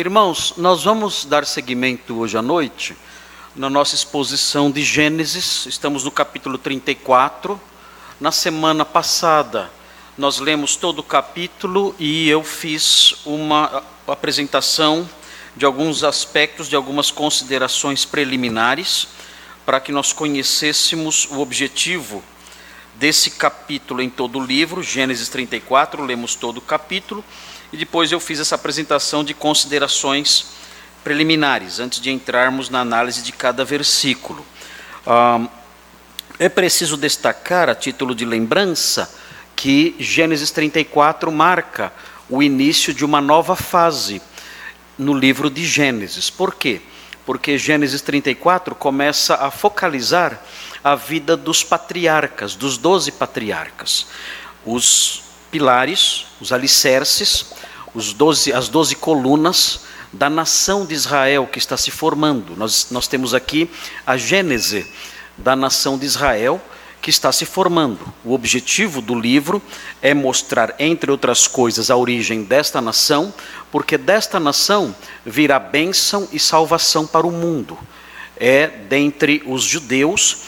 Irmãos, nós vamos dar seguimento hoje à noite na nossa exposição de Gênesis, estamos no capítulo 34. Na semana passada, nós lemos todo o capítulo e eu fiz uma apresentação de alguns aspectos, de algumas considerações preliminares, para que nós conhecêssemos o objetivo desse capítulo em todo o livro, Gênesis 34, lemos todo o capítulo, e depois eu fiz essa apresentação de considerações preliminares, antes de entrarmos na análise de cada versículo. Ah, é preciso destacar, a título de lembrança, que Gênesis 34 marca o início de uma nova fase no livro de Gênesis. Por quê? Porque Gênesis 34 começa a focalizar a vida dos patriarcas, dos doze patriarcas. Os pilares, os alicerces, os 12, as doze colunas da nação de Israel que está se formando. Nós, nós temos aqui a gênese da nação de Israel que está se formando. O objetivo do livro é mostrar, entre outras coisas, a origem desta nação, porque desta nação virá bênção e salvação para o mundo. É dentre os judeus,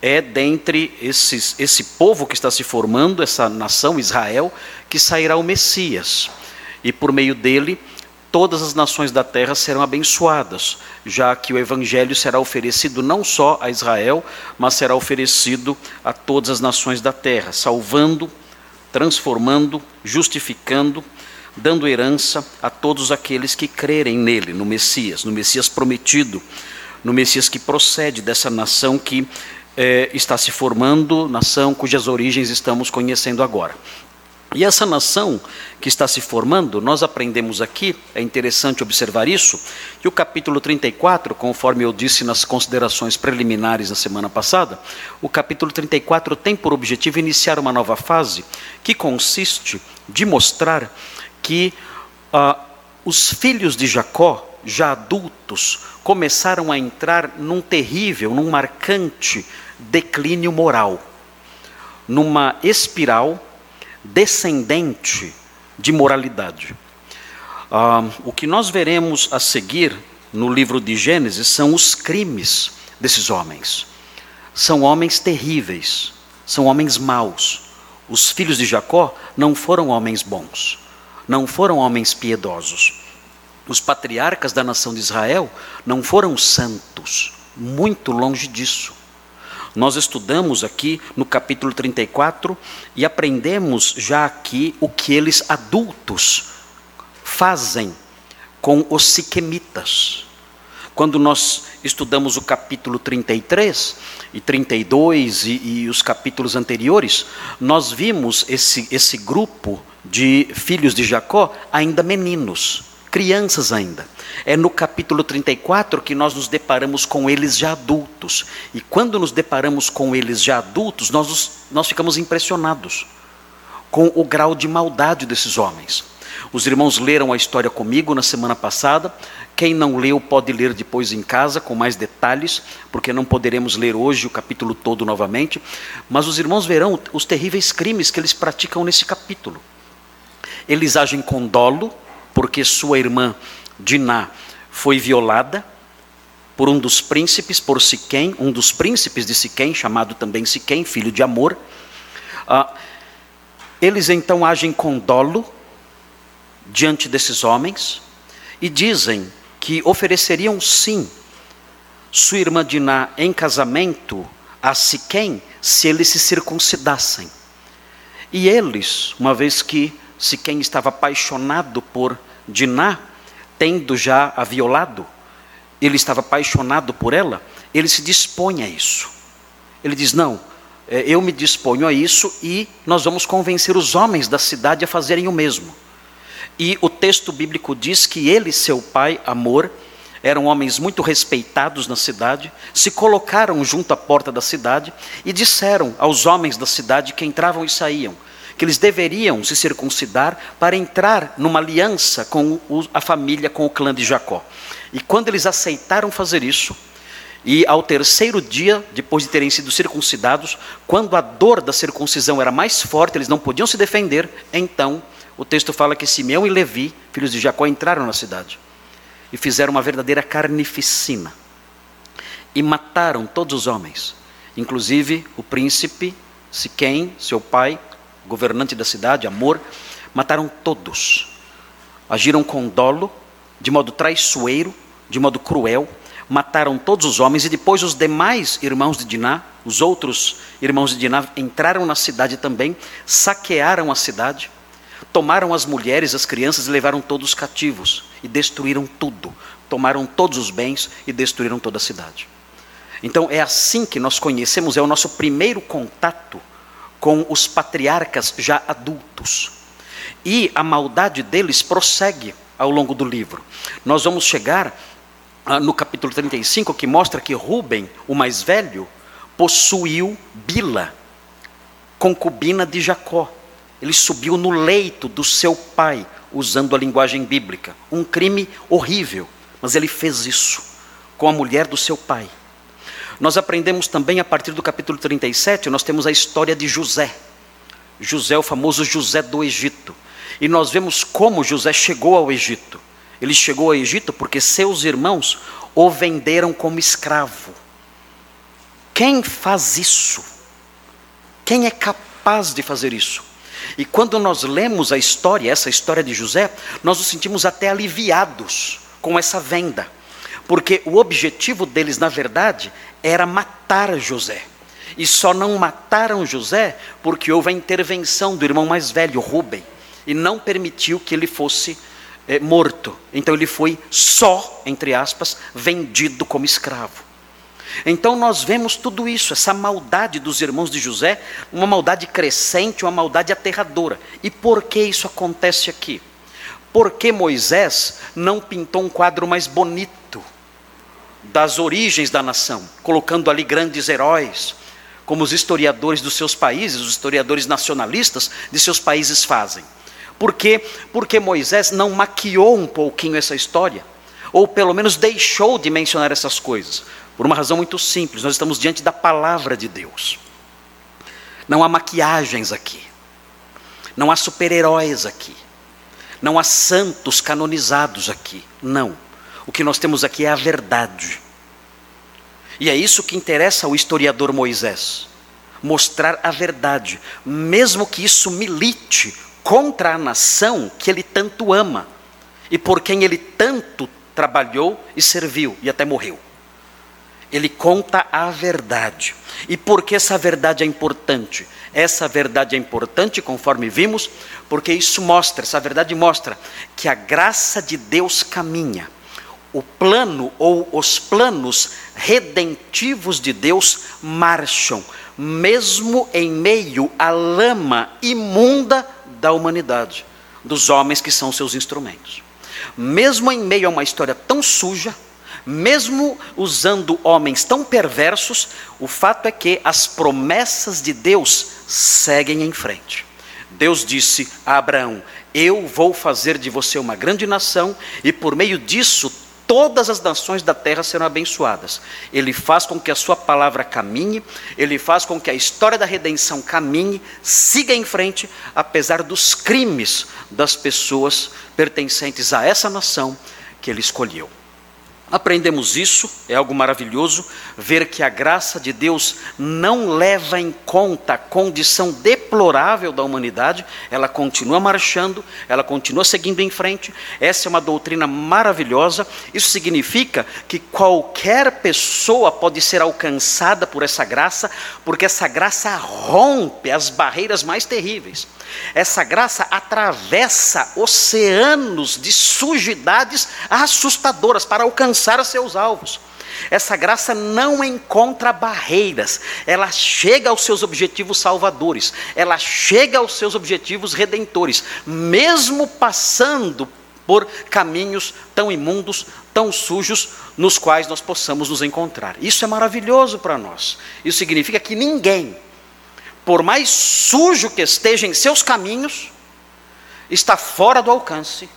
é dentre esses, esse povo que está se formando, essa nação Israel, que sairá o Messias. E por meio dele todas as nações da terra serão abençoadas, já que o evangelho será oferecido não só a Israel, mas será oferecido a todas as nações da terra, salvando, transformando, justificando, dando herança a todos aqueles que crerem nele, no Messias, no Messias prometido, no Messias que procede dessa nação que eh, está se formando, nação cujas origens estamos conhecendo agora. E essa nação que está se formando, nós aprendemos aqui, é interessante observar isso, que o capítulo 34, conforme eu disse nas considerações preliminares na semana passada, o capítulo 34 tem por objetivo iniciar uma nova fase que consiste de mostrar que ah, os filhos de Jacó, já adultos, começaram a entrar num terrível, num marcante declínio moral, numa espiral descendente de moralidade. Ah, o que nós veremos a seguir no livro de Gênesis são os crimes desses homens. São homens terríveis, são homens maus. Os filhos de Jacó não foram homens bons, não foram homens piedosos. Os patriarcas da nação de Israel não foram santos, muito longe disso. Nós estudamos aqui no capítulo 34 e aprendemos já aqui o que eles adultos fazem com os siquemitas. Quando nós estudamos o capítulo 33 e 32 e, e os capítulos anteriores, nós vimos esse, esse grupo de filhos de Jacó ainda meninos crianças ainda. É no capítulo 34 que nós nos deparamos com eles já adultos. E quando nos deparamos com eles já adultos, nós, nós ficamos impressionados com o grau de maldade desses homens. Os irmãos leram a história comigo na semana passada. Quem não leu pode ler depois em casa com mais detalhes, porque não poderemos ler hoje o capítulo todo novamente. Mas os irmãos verão os terríveis crimes que eles praticam nesse capítulo. Eles agem com dolo, porque sua irmã Diná foi violada por um dos príncipes, por Siquém, um dos príncipes de Siquém, chamado também Siquém, filho de Amor. Ah, eles então agem com dolo diante desses homens e dizem que ofereceriam sim sua irmã Diná em casamento a Siquém se eles se circuncidassem. E eles, uma vez que se quem estava apaixonado por Diná, tendo já a violado, ele estava apaixonado por ela, ele se dispõe a isso. Ele diz: Não, é, eu me disponho a isso e nós vamos convencer os homens da cidade a fazerem o mesmo. E o texto bíblico diz que ele e seu pai, Amor, eram homens muito respeitados na cidade, se colocaram junto à porta da cidade e disseram aos homens da cidade que entravam e saíam: que eles deveriam se circuncidar para entrar numa aliança com a família, com o clã de Jacó. E quando eles aceitaram fazer isso, e ao terceiro dia, depois de terem sido circuncidados, quando a dor da circuncisão era mais forte, eles não podiam se defender, então o texto fala que Simeão e Levi, filhos de Jacó, entraram na cidade. e fizeram uma verdadeira carnificina. E mataram todos os homens, inclusive o príncipe Siquém, seu pai, governante da cidade, Amor, mataram todos. Agiram com dolo, de modo traiçoeiro, de modo cruel, mataram todos os homens e depois os demais irmãos de Diná, os outros irmãos de Diná entraram na cidade também, saquearam a cidade, tomaram as mulheres, as crianças e levaram todos cativos e destruíram tudo. Tomaram todos os bens e destruíram toda a cidade. Então é assim que nós conhecemos, é o nosso primeiro contato com os patriarcas já adultos. E a maldade deles prossegue ao longo do livro. Nós vamos chegar ah, no capítulo 35, que mostra que Rubem, o mais velho, possuiu Bila, concubina de Jacó. Ele subiu no leito do seu pai, usando a linguagem bíblica. Um crime horrível, mas ele fez isso com a mulher do seu pai. Nós aprendemos também a partir do capítulo 37, nós temos a história de José. José, o famoso José do Egito. E nós vemos como José chegou ao Egito. Ele chegou ao Egito porque seus irmãos o venderam como escravo. Quem faz isso? Quem é capaz de fazer isso? E quando nós lemos a história, essa história de José, nós nos sentimos até aliviados com essa venda. Porque o objetivo deles, na verdade, era matar José. E só não mataram José porque houve a intervenção do irmão mais velho, Rubem, e não permitiu que ele fosse é, morto. Então ele foi só, entre aspas, vendido como escravo. Então nós vemos tudo isso, essa maldade dos irmãos de José, uma maldade crescente, uma maldade aterradora. E por que isso acontece aqui? Porque Moisés não pintou um quadro mais bonito das origens da nação, colocando ali grandes heróis, como os historiadores dos seus países, os historiadores nacionalistas de seus países fazem. Por quê? Porque Moisés não maquiou um pouquinho essa história, ou pelo menos deixou de mencionar essas coisas, por uma razão muito simples: nós estamos diante da palavra de Deus. Não há maquiagens aqui, não há super-heróis aqui, não há santos canonizados aqui, não. O que nós temos aqui é a verdade. E é isso que interessa ao historiador Moisés: mostrar a verdade, mesmo que isso milite contra a nação que ele tanto ama e por quem ele tanto trabalhou e serviu e até morreu. Ele conta a verdade. E por que essa verdade é importante? Essa verdade é importante, conforme vimos, porque isso mostra, essa verdade mostra que a graça de Deus caminha o plano ou os planos redentivos de Deus marcham, mesmo em meio à lama imunda da humanidade, dos homens que são seus instrumentos. Mesmo em meio a uma história tão suja, mesmo usando homens tão perversos, o fato é que as promessas de Deus seguem em frente. Deus disse a Abraão: Eu vou fazer de você uma grande nação, e por meio disso todas as nações da terra serão abençoadas. Ele faz com que a sua palavra caminhe, ele faz com que a história da redenção caminhe, siga em frente, apesar dos crimes das pessoas pertencentes a essa nação que ele escolheu. Aprendemos isso, é algo maravilhoso, ver que a graça de Deus não leva em conta a condição deplorável da humanidade, ela continua marchando, ela continua seguindo em frente. Essa é uma doutrina maravilhosa. Isso significa que qualquer pessoa pode ser alcançada por essa graça, porque essa graça rompe as barreiras mais terríveis. Essa graça atravessa oceanos de sujidades assustadoras para alcançar seus alvos. Essa graça não encontra barreiras, ela chega aos seus objetivos salvadores, ela chega aos seus objetivos redentores, mesmo passando por caminhos tão imundos, tão sujos, nos quais nós possamos nos encontrar. Isso é maravilhoso para nós. Isso significa que ninguém, por mais sujo que esteja em seus caminhos, está fora do alcance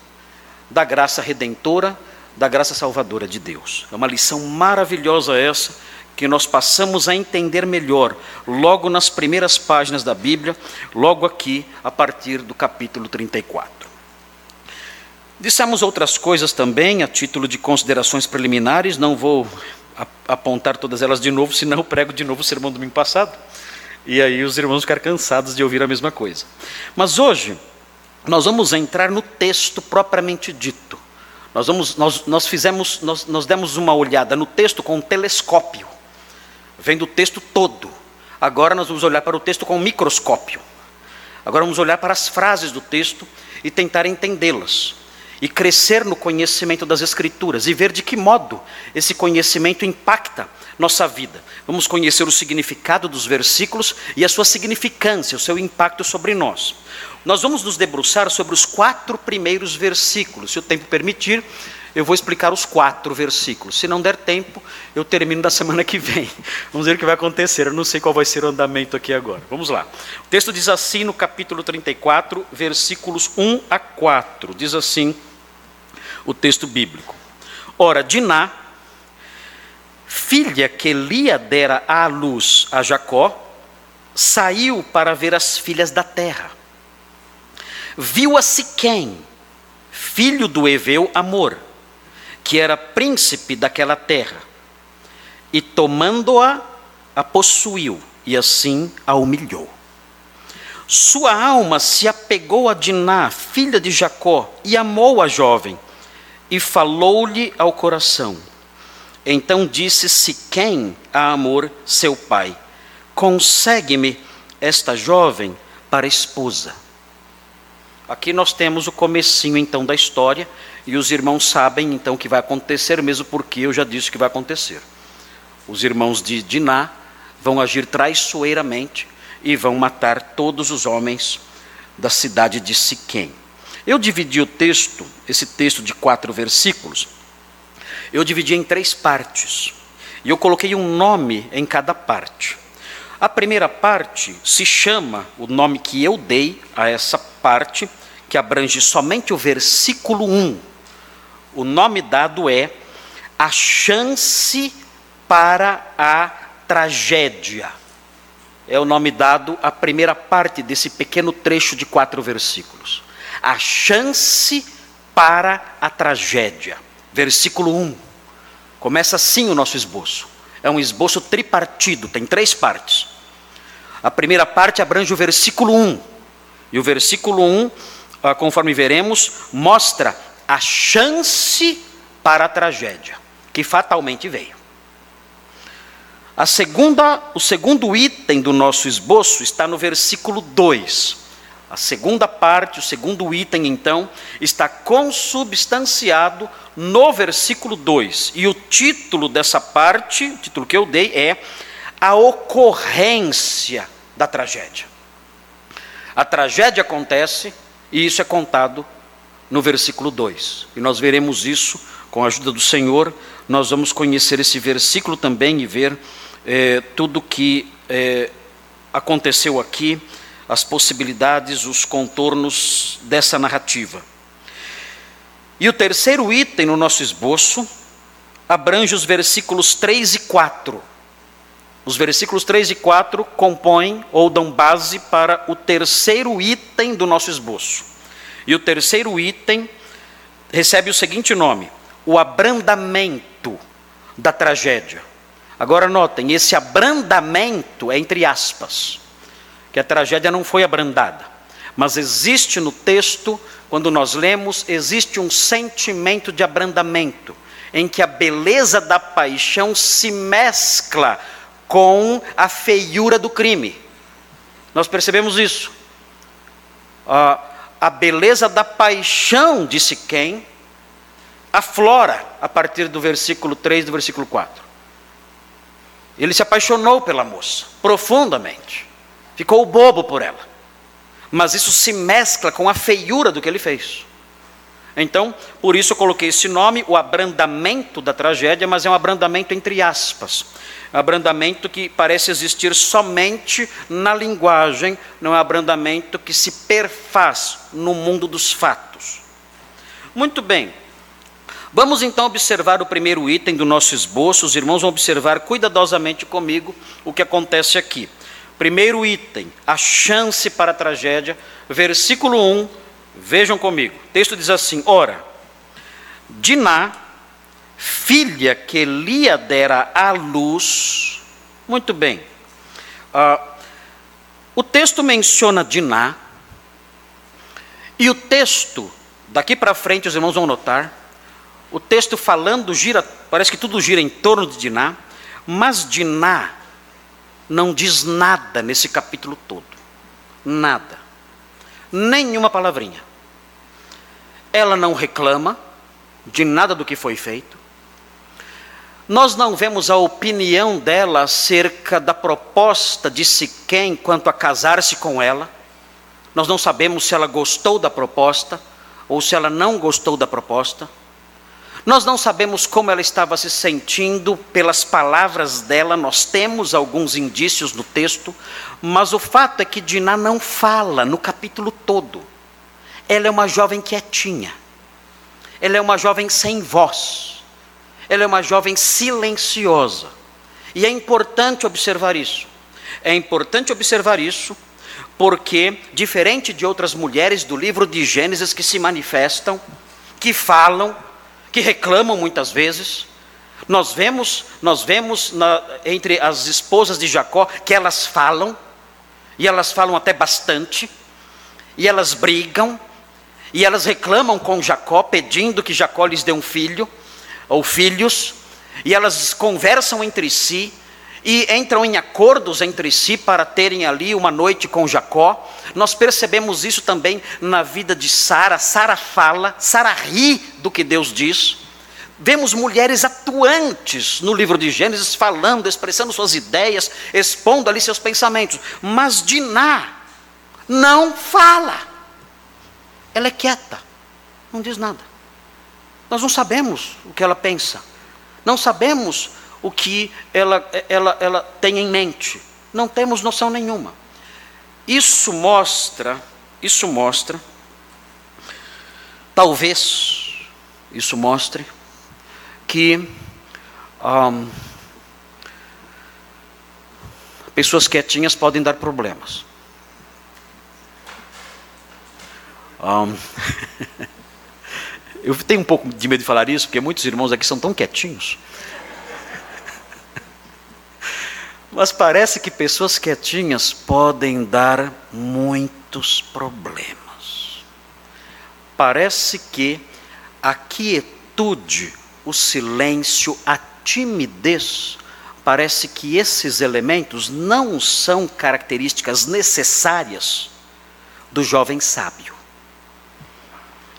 da graça redentora, da graça salvadora de Deus. É uma lição maravilhosa essa que nós passamos a entender melhor logo nas primeiras páginas da Bíblia, logo aqui a partir do capítulo 34. Dissemos outras coisas também, a título de considerações preliminares, não vou apontar todas elas de novo, senão eu prego de novo o sermão do domingo passado. E aí os irmãos ficar cansados de ouvir a mesma coisa. Mas hoje, nós vamos entrar no texto propriamente dito. Nós, vamos, nós, nós fizemos, nós, nós demos uma olhada no texto com um telescópio, vendo o texto todo. Agora nós vamos olhar para o texto com um microscópio. Agora vamos olhar para as frases do texto e tentar entendê-las. E crescer no conhecimento das Escrituras e ver de que modo esse conhecimento impacta nossa vida. Vamos conhecer o significado dos versículos e a sua significância, o seu impacto sobre nós. Nós vamos nos debruçar sobre os quatro primeiros versículos. Se o tempo permitir, eu vou explicar os quatro versículos. Se não der tempo, eu termino da semana que vem. Vamos ver o que vai acontecer. Eu não sei qual vai ser o andamento aqui agora. Vamos lá. O texto diz assim no capítulo 34, versículos 1 a 4. Diz assim o texto bíblico. Ora, Diná, filha que Lia dera à luz a Jacó, saiu para ver as filhas da terra viu a Siquém, filho do Eveu Amor, que era príncipe daquela terra, e tomando-a, a possuiu, e assim a humilhou. Sua alma se apegou a Diná, filha de Jacó, e amou a jovem, e falou-lhe ao coração. Então disse Siquém a Amor, seu pai: Consegue-me esta jovem para esposa. Aqui nós temos o comecinho então da história e os irmãos sabem então o que vai acontecer, mesmo porque eu já disse que vai acontecer. Os irmãos de Diná vão agir traiçoeiramente e vão matar todos os homens da cidade de Siquém. Eu dividi o texto, esse texto de quatro versículos, eu dividi em três partes. E eu coloquei um nome em cada parte. A primeira parte se chama, o nome que eu dei a essa parte, que abrange somente o versículo 1. O nome dado é A Chance para a Tragédia. É o nome dado à primeira parte desse pequeno trecho de quatro versículos. A chance para a tragédia. Versículo 1. Começa assim o nosso esboço. É um esboço tripartido, tem três partes. A primeira parte abrange o versículo 1. E o versículo 1, ah, conforme veremos, mostra a chance para a tragédia, que fatalmente veio. A segunda, o segundo item do nosso esboço está no versículo 2. A segunda parte, o segundo item, então, está consubstanciado no versículo 2. E o título dessa parte, o título que eu dei é A Ocorrência da Tragédia. A tragédia acontece e isso é contado no versículo 2. E nós veremos isso com a ajuda do Senhor. Nós vamos conhecer esse versículo também e ver é, tudo que é, aconteceu aqui as possibilidades, os contornos dessa narrativa. E o terceiro item no nosso esboço abrange os versículos 3 e 4. Os versículos 3 e 4 compõem ou dão base para o terceiro item do nosso esboço. E o terceiro item recebe o seguinte nome: o abrandamento da tragédia. Agora notem, esse abrandamento é entre aspas que a tragédia não foi abrandada. Mas existe no texto, quando nós lemos, existe um sentimento de abrandamento, em que a beleza da paixão se mescla com a feiura do crime. Nós percebemos isso. A beleza da paixão, disse quem, aflora a partir do versículo 3 do versículo 4. Ele se apaixonou pela moça, profundamente. Ficou bobo por ela. Mas isso se mescla com a feiura do que ele fez. Então, por isso eu coloquei esse nome, o abrandamento da tragédia, mas é um abrandamento entre aspas. Um abrandamento que parece existir somente na linguagem, não é um abrandamento que se perfaz no mundo dos fatos. Muito bem. Vamos então observar o primeiro item do nosso esboço. Os irmãos vão observar cuidadosamente comigo o que acontece aqui. Primeiro item, a chance para a tragédia, versículo 1 Vejam comigo, o texto diz assim: Ora, Diná, filha que Lia dera à luz, muito bem, uh, o texto menciona Diná, e o texto, daqui para frente os irmãos vão notar, o texto falando gira, parece que tudo gira em torno de Diná, mas Diná não diz nada nesse capítulo todo. Nada. Nenhuma palavrinha. Ela não reclama de nada do que foi feito. Nós não vemos a opinião dela acerca da proposta de Siquém quanto a casar-se com ela. Nós não sabemos se ela gostou da proposta ou se ela não gostou da proposta. Nós não sabemos como ela estava se sentindo pelas palavras dela, nós temos alguns indícios no texto, mas o fato é que Diná não fala no capítulo todo. Ela é uma jovem quietinha, ela é uma jovem sem voz, ela é uma jovem silenciosa. E é importante observar isso. É importante observar isso porque, diferente de outras mulheres do livro de Gênesis que se manifestam, que falam, que reclamam muitas vezes. Nós vemos, nós vemos na, entre as esposas de Jacó que elas falam, e elas falam até bastante, e elas brigam, e elas reclamam com Jacó, pedindo que Jacó lhes dê um filho, ou filhos, e elas conversam entre si, e entram em acordos entre si para terem ali uma noite com Jacó. Nós percebemos isso também na vida de Sara. Sara fala, Sara ri do que Deus diz. Vemos mulheres atuantes no livro de Gênesis falando, expressando suas ideias, expondo ali seus pensamentos. Mas Diná não fala. Ela é quieta, não diz nada. Nós não sabemos o que ela pensa. Não sabemos o que ela, ela, ela tem em mente. Não temos noção nenhuma. Isso mostra, isso mostra, talvez, isso mostre que um, pessoas quietinhas podem dar problemas. Um, eu tenho um pouco de medo de falar isso, porque muitos irmãos aqui são tão quietinhos. Mas parece que pessoas quietinhas podem dar muitos problemas. Parece que a quietude, o silêncio, a timidez, parece que esses elementos não são características necessárias do jovem sábio.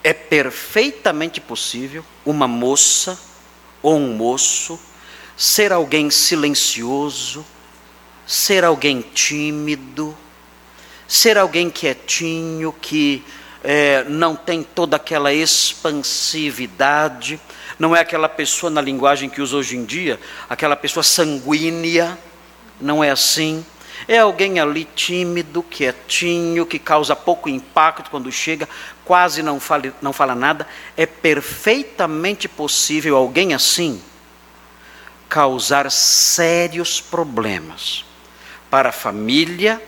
É perfeitamente possível uma moça ou um moço ser alguém silencioso, ser alguém tímido, ser alguém quietinho, que é, não tem toda aquela expansividade, não é aquela pessoa na linguagem que usa hoje em dia, aquela pessoa sanguínea, não é assim. É alguém ali tímido, quietinho, que causa pouco impacto quando chega, quase não fala, não fala nada. É perfeitamente possível alguém assim causar sérios problemas para a família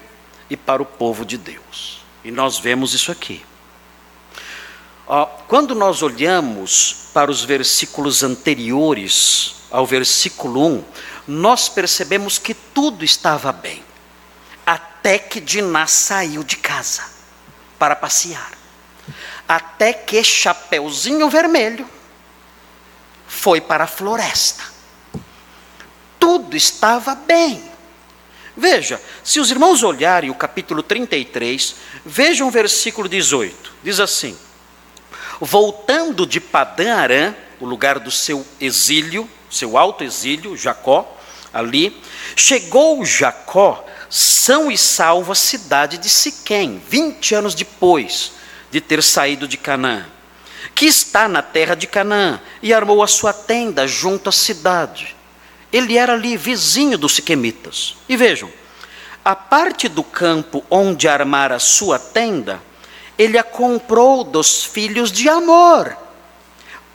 e para o povo de Deus. E nós vemos isso aqui. Quando nós olhamos para os versículos anteriores ao versículo 1, nós percebemos que tudo estava bem, até que Diná saiu de casa para passear, até que Chapeuzinho Vermelho foi para a floresta. Tudo estava bem. Veja, se os irmãos olharem o capítulo 33, vejam o versículo 18. Diz assim: Voltando de Padã Arã, o lugar do seu exílio, seu alto exílio, Jacó, ali, chegou Jacó são e salvo à cidade de Siquém, 20 anos depois de ter saído de Canaã, que está na terra de Canaã, e armou a sua tenda junto à cidade. Ele era ali vizinho dos siquemitas. E vejam, a parte do campo onde armara sua tenda, ele a comprou dos filhos de Amor,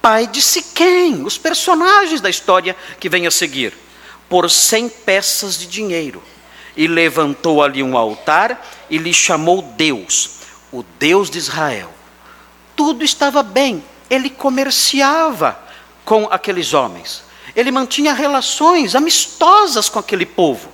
pai de Siquém, os personagens da história que vem a seguir, por cem peças de dinheiro. E levantou ali um altar e lhe chamou Deus, o Deus de Israel, tudo estava bem. Ele comerciava com aqueles homens. Ele mantinha relações amistosas com aquele povo.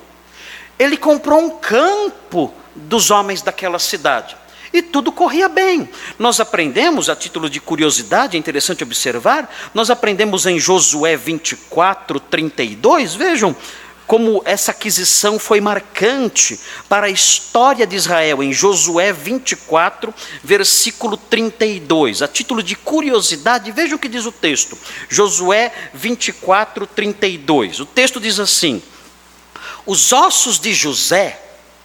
Ele comprou um campo dos homens daquela cidade. E tudo corria bem. Nós aprendemos, a título de curiosidade, é interessante observar, nós aprendemos em Josué 24, 32, vejam como essa aquisição foi marcante para a história de Israel, em Josué 24, versículo 32. A título de curiosidade, veja o que diz o texto. Josué 24, 32. O texto diz assim: Os ossos de José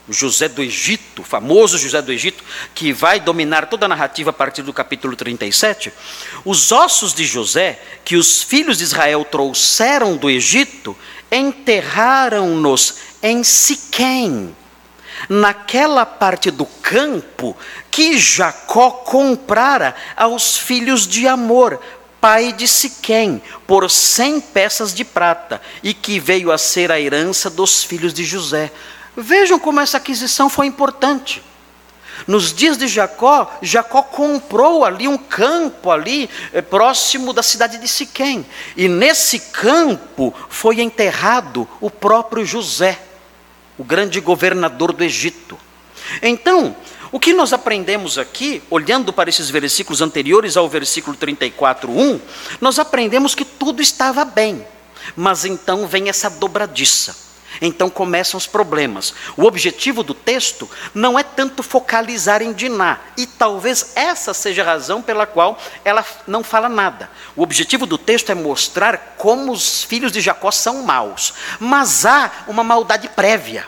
José do Egito, o famoso José do Egito, que vai dominar toda a narrativa a partir do capítulo 37, os ossos de José, que os filhos de Israel trouxeram do Egito, enterraram-nos em Siquém, naquela parte do campo que Jacó comprara aos filhos de Amor, pai de Siquém, por cem peças de prata, e que veio a ser a herança dos filhos de José. Vejam como essa aquisição foi importante. Nos dias de Jacó, Jacó comprou ali um campo ali eh, próximo da cidade de Siquém, e nesse campo foi enterrado o próprio José, o grande governador do Egito. Então, o que nós aprendemos aqui, olhando para esses versículos anteriores ao versículo 34:1, nós aprendemos que tudo estava bem. Mas então vem essa dobradiça. Então começam os problemas. O objetivo do texto não é tanto focalizar em Diná, e talvez essa seja a razão pela qual ela não fala nada. O objetivo do texto é mostrar como os filhos de Jacó são maus, mas há uma maldade prévia.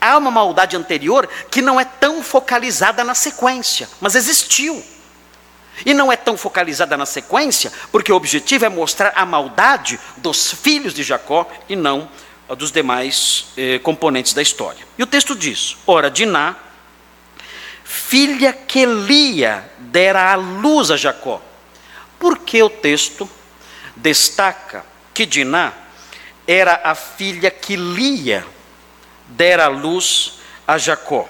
Há uma maldade anterior que não é tão focalizada na sequência, mas existiu. E não é tão focalizada na sequência, porque o objetivo é mostrar a maldade dos filhos de Jacó e não dos demais eh, componentes da história. E o texto diz: Ora, Diná, filha que Lia dera à luz a Jacó. Por que o texto destaca que Diná era a filha que Lia dera à luz a Jacó?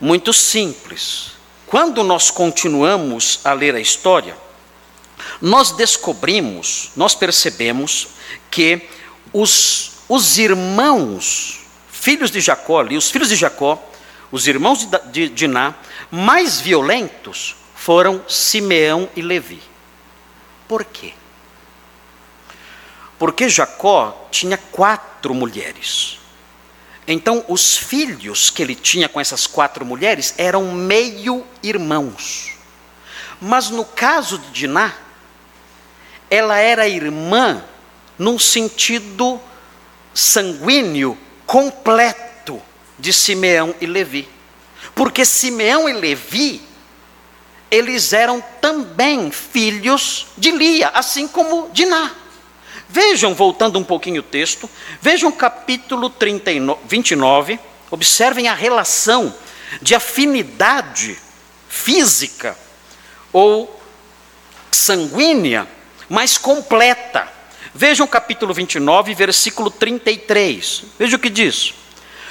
Muito simples. Quando nós continuamos a ler a história, nós descobrimos, nós percebemos que os, os irmãos, filhos de Jacó ali, os filhos de Jacó, os irmãos de, Diná, mais violentos foram Simeão e Levi. Por quê? Porque Jacó tinha quatro mulheres. Então, os filhos que ele tinha com essas quatro mulheres eram meio-irmãos. Mas no caso de Diná, ela era irmã num sentido sanguíneo completo de Simeão e Levi. Porque Simeão e Levi, eles eram também filhos de Lia, assim como Diná. Vejam, voltando um pouquinho o texto, vejam capítulo 39, 29, observem a relação de afinidade física ou sanguínea, mas completa Vejam o capítulo 29, versículo 33. Veja o que diz.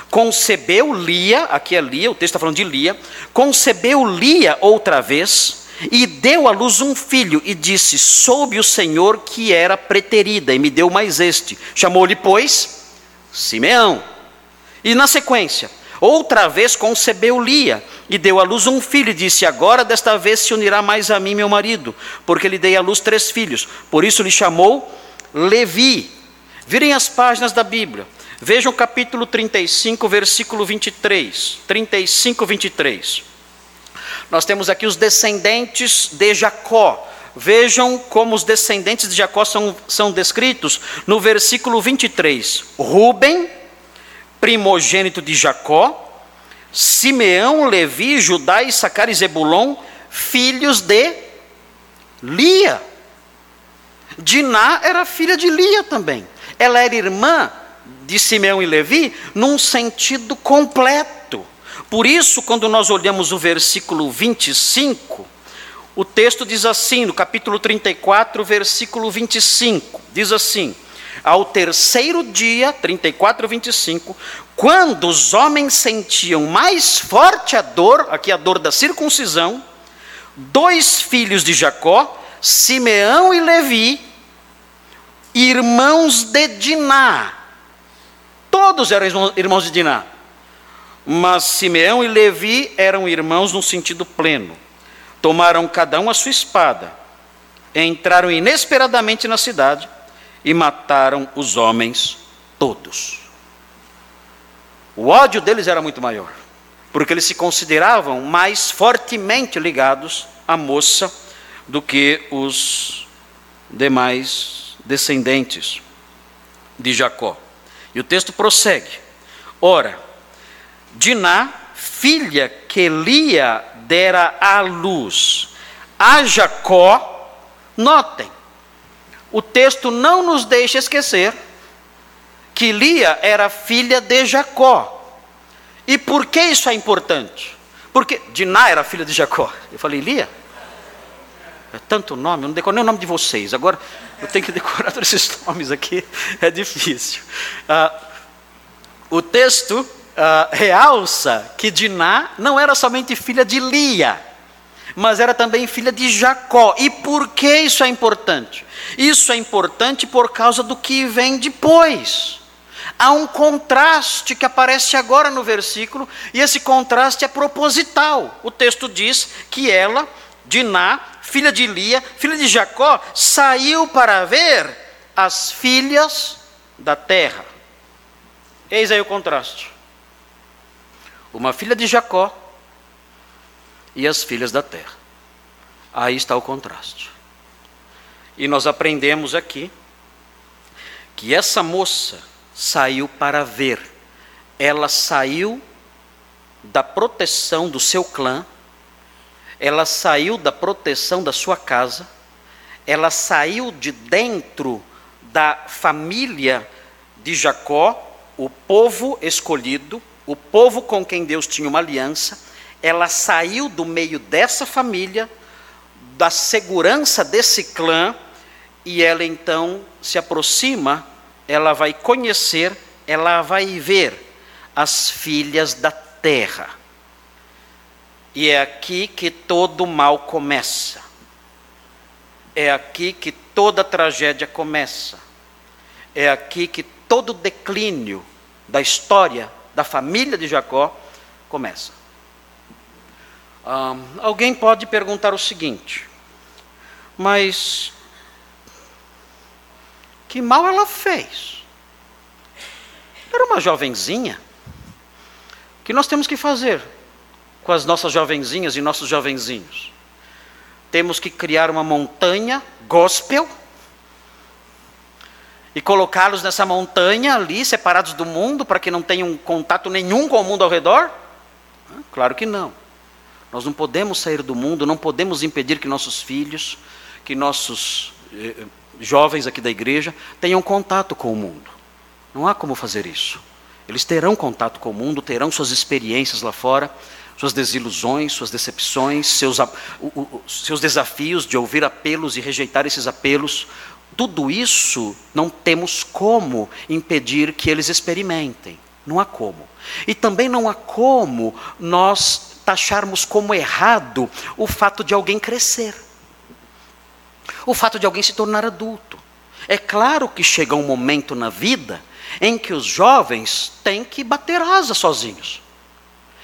Concebeu Lia, aqui é Lia, o texto está falando de Lia, concebeu Lia outra vez e deu à luz um filho e disse: Soube o Senhor que era preterida e me deu mais este. Chamou-lhe, pois, Simeão. E na sequência, outra vez concebeu Lia e deu à luz um filho e disse: Agora desta vez se unirá mais a mim meu marido, porque lhe dei à luz três filhos. Por isso lhe chamou Levi. Virem as páginas da Bíblia. Vejam o capítulo 35, versículo 23. 35, 23. Nós temos aqui os descendentes de Jacó. Vejam como os descendentes de Jacó são, são descritos no versículo 23. Ruben, primogênito de Jacó, Simeão, Levi, Judá, Issacar e Zebulon, filhos de Lia. Diná era filha de Lia também. Ela era irmã de Simeão e Levi num sentido completo. Por isso, quando nós olhamos o versículo 25, o texto diz assim, no capítulo 34, versículo 25, diz assim: Ao terceiro dia, 34, 25, quando os homens sentiam mais forte a dor, aqui a dor da circuncisão, dois filhos de Jacó, Simeão e Levi, irmãos de Diná. Todos eram irmãos de Diná. Mas Simeão e Levi eram irmãos no sentido pleno. Tomaram cada um a sua espada, entraram inesperadamente na cidade e mataram os homens todos. O ódio deles era muito maior, porque eles se consideravam mais fortemente ligados à moça do que os demais descendentes de Jacó. E o texto prossegue: Ora, Diná, filha que Lia dera à luz a Jacó, notem, o texto não nos deixa esquecer que Lia era filha de Jacó. E por que isso é importante? Porque Diná era filha de Jacó. Eu falei, Lia? É tanto nome, eu não decorei nem o nome de vocês. Agora eu tenho que decorar todos esses nomes aqui, é difícil. Ah, o texto ah, realça que Diná não era somente filha de Lia, mas era também filha de Jacó. E por que isso é importante? Isso é importante por causa do que vem depois. Há um contraste que aparece agora no versículo, e esse contraste é proposital. O texto diz que ela, Diná, filha de Lia, filha de Jacó, saiu para ver as filhas da terra. Eis aí o contraste. Uma filha de Jacó e as filhas da terra. Aí está o contraste. E nós aprendemos aqui que essa moça saiu para ver. Ela saiu da proteção do seu clã, ela saiu da proteção da sua casa, ela saiu de dentro da família de Jacó, o povo escolhido, o povo com quem Deus tinha uma aliança, ela saiu do meio dessa família, da segurança desse clã, e ela então se aproxima ela vai conhecer, ela vai ver as filhas da terra. E é aqui que todo mal começa. É aqui que toda tragédia começa. É aqui que todo declínio da história da família de Jacó começa. Alguém pode perguntar o seguinte, mas que mal ela fez? Era uma jovenzinha. O que nós temos que fazer com as nossas jovenzinhas e nossos jovenzinhos? Temos que criar uma montanha gospel e colocá-los nessa montanha ali, separados do mundo, para que não tenham contato nenhum com o mundo ao redor? Claro que não. Nós não podemos sair do mundo, não podemos impedir que nossos filhos, que nossos eh, jovens aqui da igreja tenham contato com o mundo. Não há como fazer isso. Eles terão contato com o mundo, terão suas experiências lá fora, suas desilusões, suas decepções, seus, seus desafios de ouvir apelos e rejeitar esses apelos. Tudo isso não temos como impedir que eles experimentem. Não há como. E também não há como nós taxarmos como errado o fato de alguém crescer o fato de alguém se tornar adulto. É claro que chega um momento na vida em que os jovens têm que bater asa sozinhos.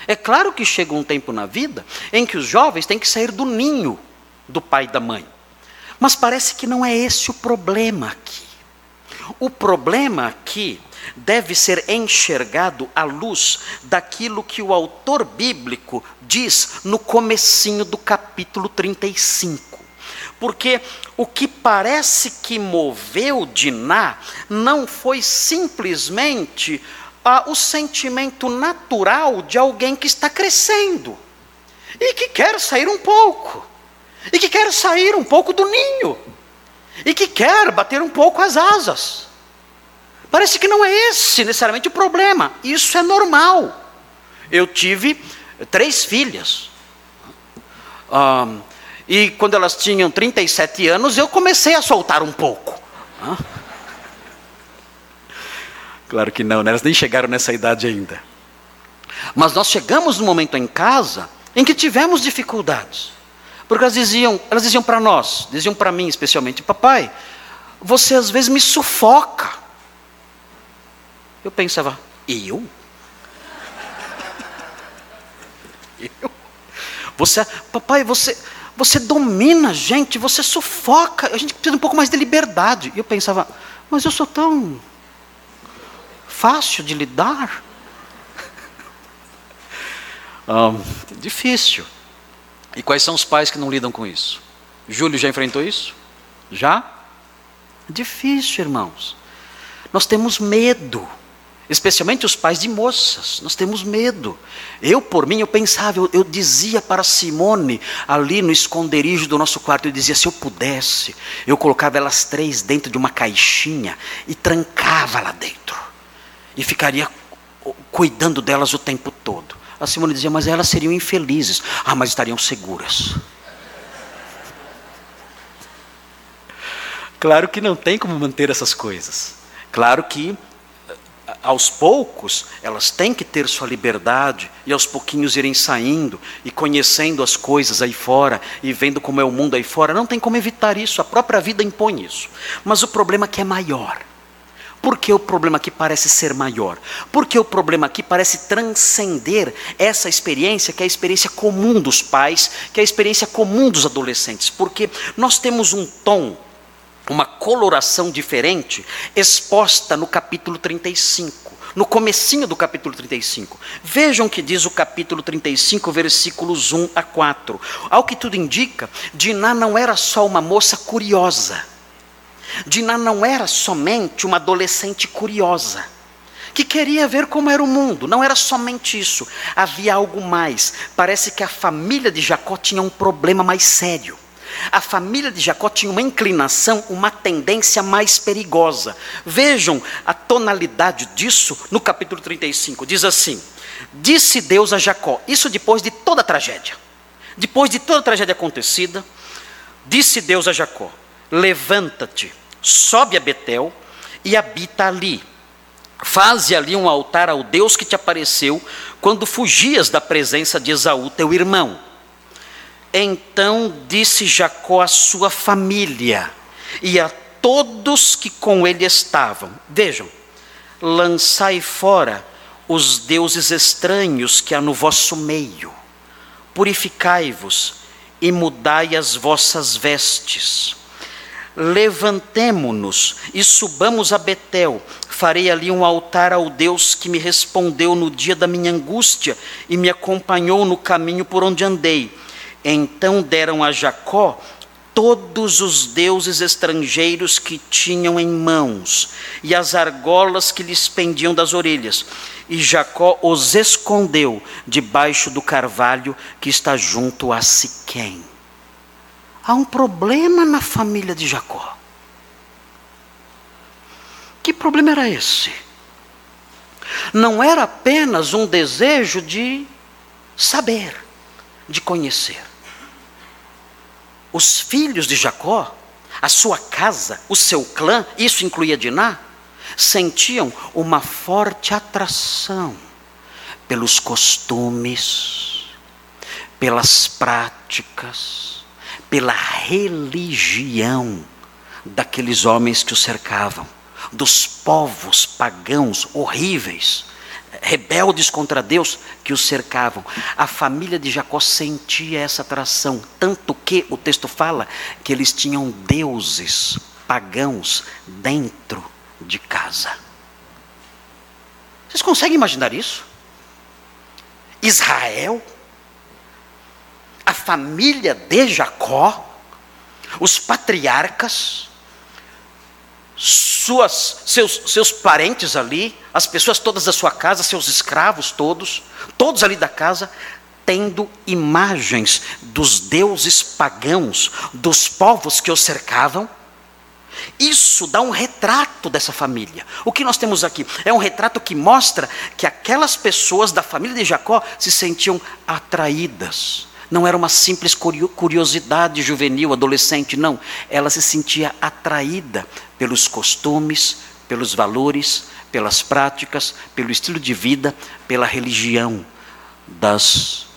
É claro que chega um tempo na vida em que os jovens têm que sair do ninho do pai e da mãe. Mas parece que não é esse o problema aqui. O problema aqui deve ser enxergado à luz daquilo que o autor bíblico diz no comecinho do capítulo 35. Porque o que parece que moveu Diná não foi simplesmente ah, o sentimento natural de alguém que está crescendo e que quer sair um pouco, e que quer sair um pouco do ninho, e que quer bater um pouco as asas. Parece que não é esse necessariamente o problema, isso é normal. Eu tive três filhas. E quando elas tinham 37 anos, eu comecei a soltar um pouco. Claro que não, né? elas nem chegaram nessa idade ainda. Mas nós chegamos no momento em casa em que tivemos dificuldades. Porque elas diziam, elas diziam para nós, diziam para mim especialmente, papai, você às vezes me sufoca. Eu pensava, eu? eu? Você, papai, você, você domina a gente, você sufoca, a gente precisa um pouco mais de liberdade. E eu pensava, mas eu sou tão fácil de lidar. um, difícil. E quais são os pais que não lidam com isso? Júlio já enfrentou isso? Já? Difícil, irmãos. Nós temos medo, especialmente os pais de moças, nós temos medo. Eu, por mim, eu pensava, eu, eu, dizia para Simone, ali no esconderijo do nosso quarto, eu dizia: se eu pudesse, eu colocava elas três dentro de uma caixinha e trancava lá dentro. E ficaria cuidando delas o tempo todo. A Simone dizia, mas elas seriam infelizes. Ah, mas estariam seguras. Claro que não tem como manter essas coisas. Claro que aos poucos elas têm que ter sua liberdade e aos pouquinhos irem saindo e conhecendo as coisas aí fora e vendo como é o mundo aí fora. Não tem como evitar isso, a própria vida impõe isso. Mas o problema é que é maior. Por que o problema aqui parece ser maior? Porque o problema aqui parece transcender essa experiência, que é a experiência comum dos pais, que é a experiência comum dos adolescentes. Porque nós temos um tom, uma coloração diferente exposta no capítulo 35 no comecinho do capítulo 35. Vejam o que diz o capítulo 35, versículos 1 a 4. Ao que tudo indica, Diná não era só uma moça curiosa. Diná não era somente uma adolescente curiosa, que queria ver como era o mundo, não era somente isso, havia algo mais. Parece que a família de Jacó tinha um problema mais sério. A família de Jacó tinha uma inclinação, uma tendência mais perigosa. Vejam a tonalidade disso no capítulo 35. Diz assim: Disse Deus a Jacó, isso depois de toda a tragédia. Depois de toda a tragédia acontecida, disse Deus a Jacó: Levanta-te, sobe a Betel e habita ali. Faze ali um altar ao Deus que te apareceu quando fugias da presença de Esaú, teu irmão. Então disse Jacó à sua família e a todos que com ele estavam: Vejam, lançai fora os deuses estranhos que há no vosso meio, purificai-vos e mudai as vossas vestes levantemo-nos e subamos a Betel. Farei ali um altar ao Deus que me respondeu no dia da minha angústia e me acompanhou no caminho por onde andei. Então deram a Jacó todos os deuses estrangeiros que tinham em mãos e as argolas que lhes pendiam das orelhas. E Jacó os escondeu debaixo do carvalho que está junto a Siquém há um problema na família de Jacó. Que problema era esse? Não era apenas um desejo de saber, de conhecer. Os filhos de Jacó, a sua casa, o seu clã, isso incluía Diná, sentiam uma forte atração pelos costumes, pelas práticas, pela religião daqueles homens que o cercavam, dos povos pagãos horríveis, rebeldes contra Deus que o cercavam. A família de Jacó sentia essa atração, tanto que o texto fala que eles tinham deuses pagãos dentro de casa. Vocês conseguem imaginar isso? Israel a família de Jacó, os patriarcas, suas, seus, seus parentes ali, as pessoas todas da sua casa, seus escravos todos, todos ali da casa, tendo imagens dos deuses pagãos, dos povos que os cercavam. Isso dá um retrato dessa família. O que nós temos aqui é um retrato que mostra que aquelas pessoas da família de Jacó se sentiam atraídas não era uma simples curiosidade juvenil, adolescente, não. Ela se sentia atraída pelos costumes, pelos valores, pelas práticas, pelo estilo de vida, pela religião das,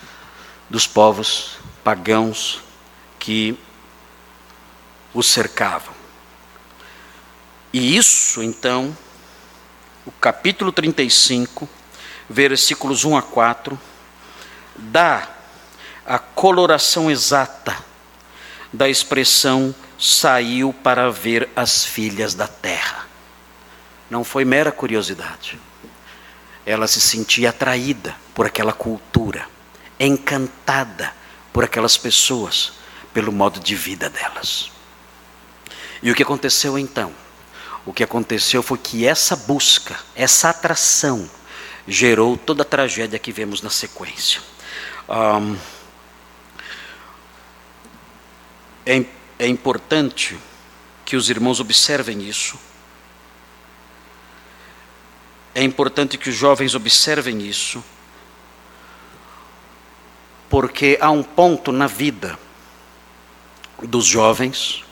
dos povos pagãos que o cercavam. E isso, então, o capítulo 35, versículos 1 a 4, dá a coloração exata da expressão saiu para ver as filhas da terra. Não foi mera curiosidade. Ela se sentia atraída por aquela cultura, encantada por aquelas pessoas, pelo modo de vida delas. E o que aconteceu então? O que aconteceu foi que essa busca, essa atração, gerou toda a tragédia que vemos na sequência. Um, é, é importante que os irmãos observem isso. É importante que os jovens observem isso, porque há um ponto na vida dos jovens,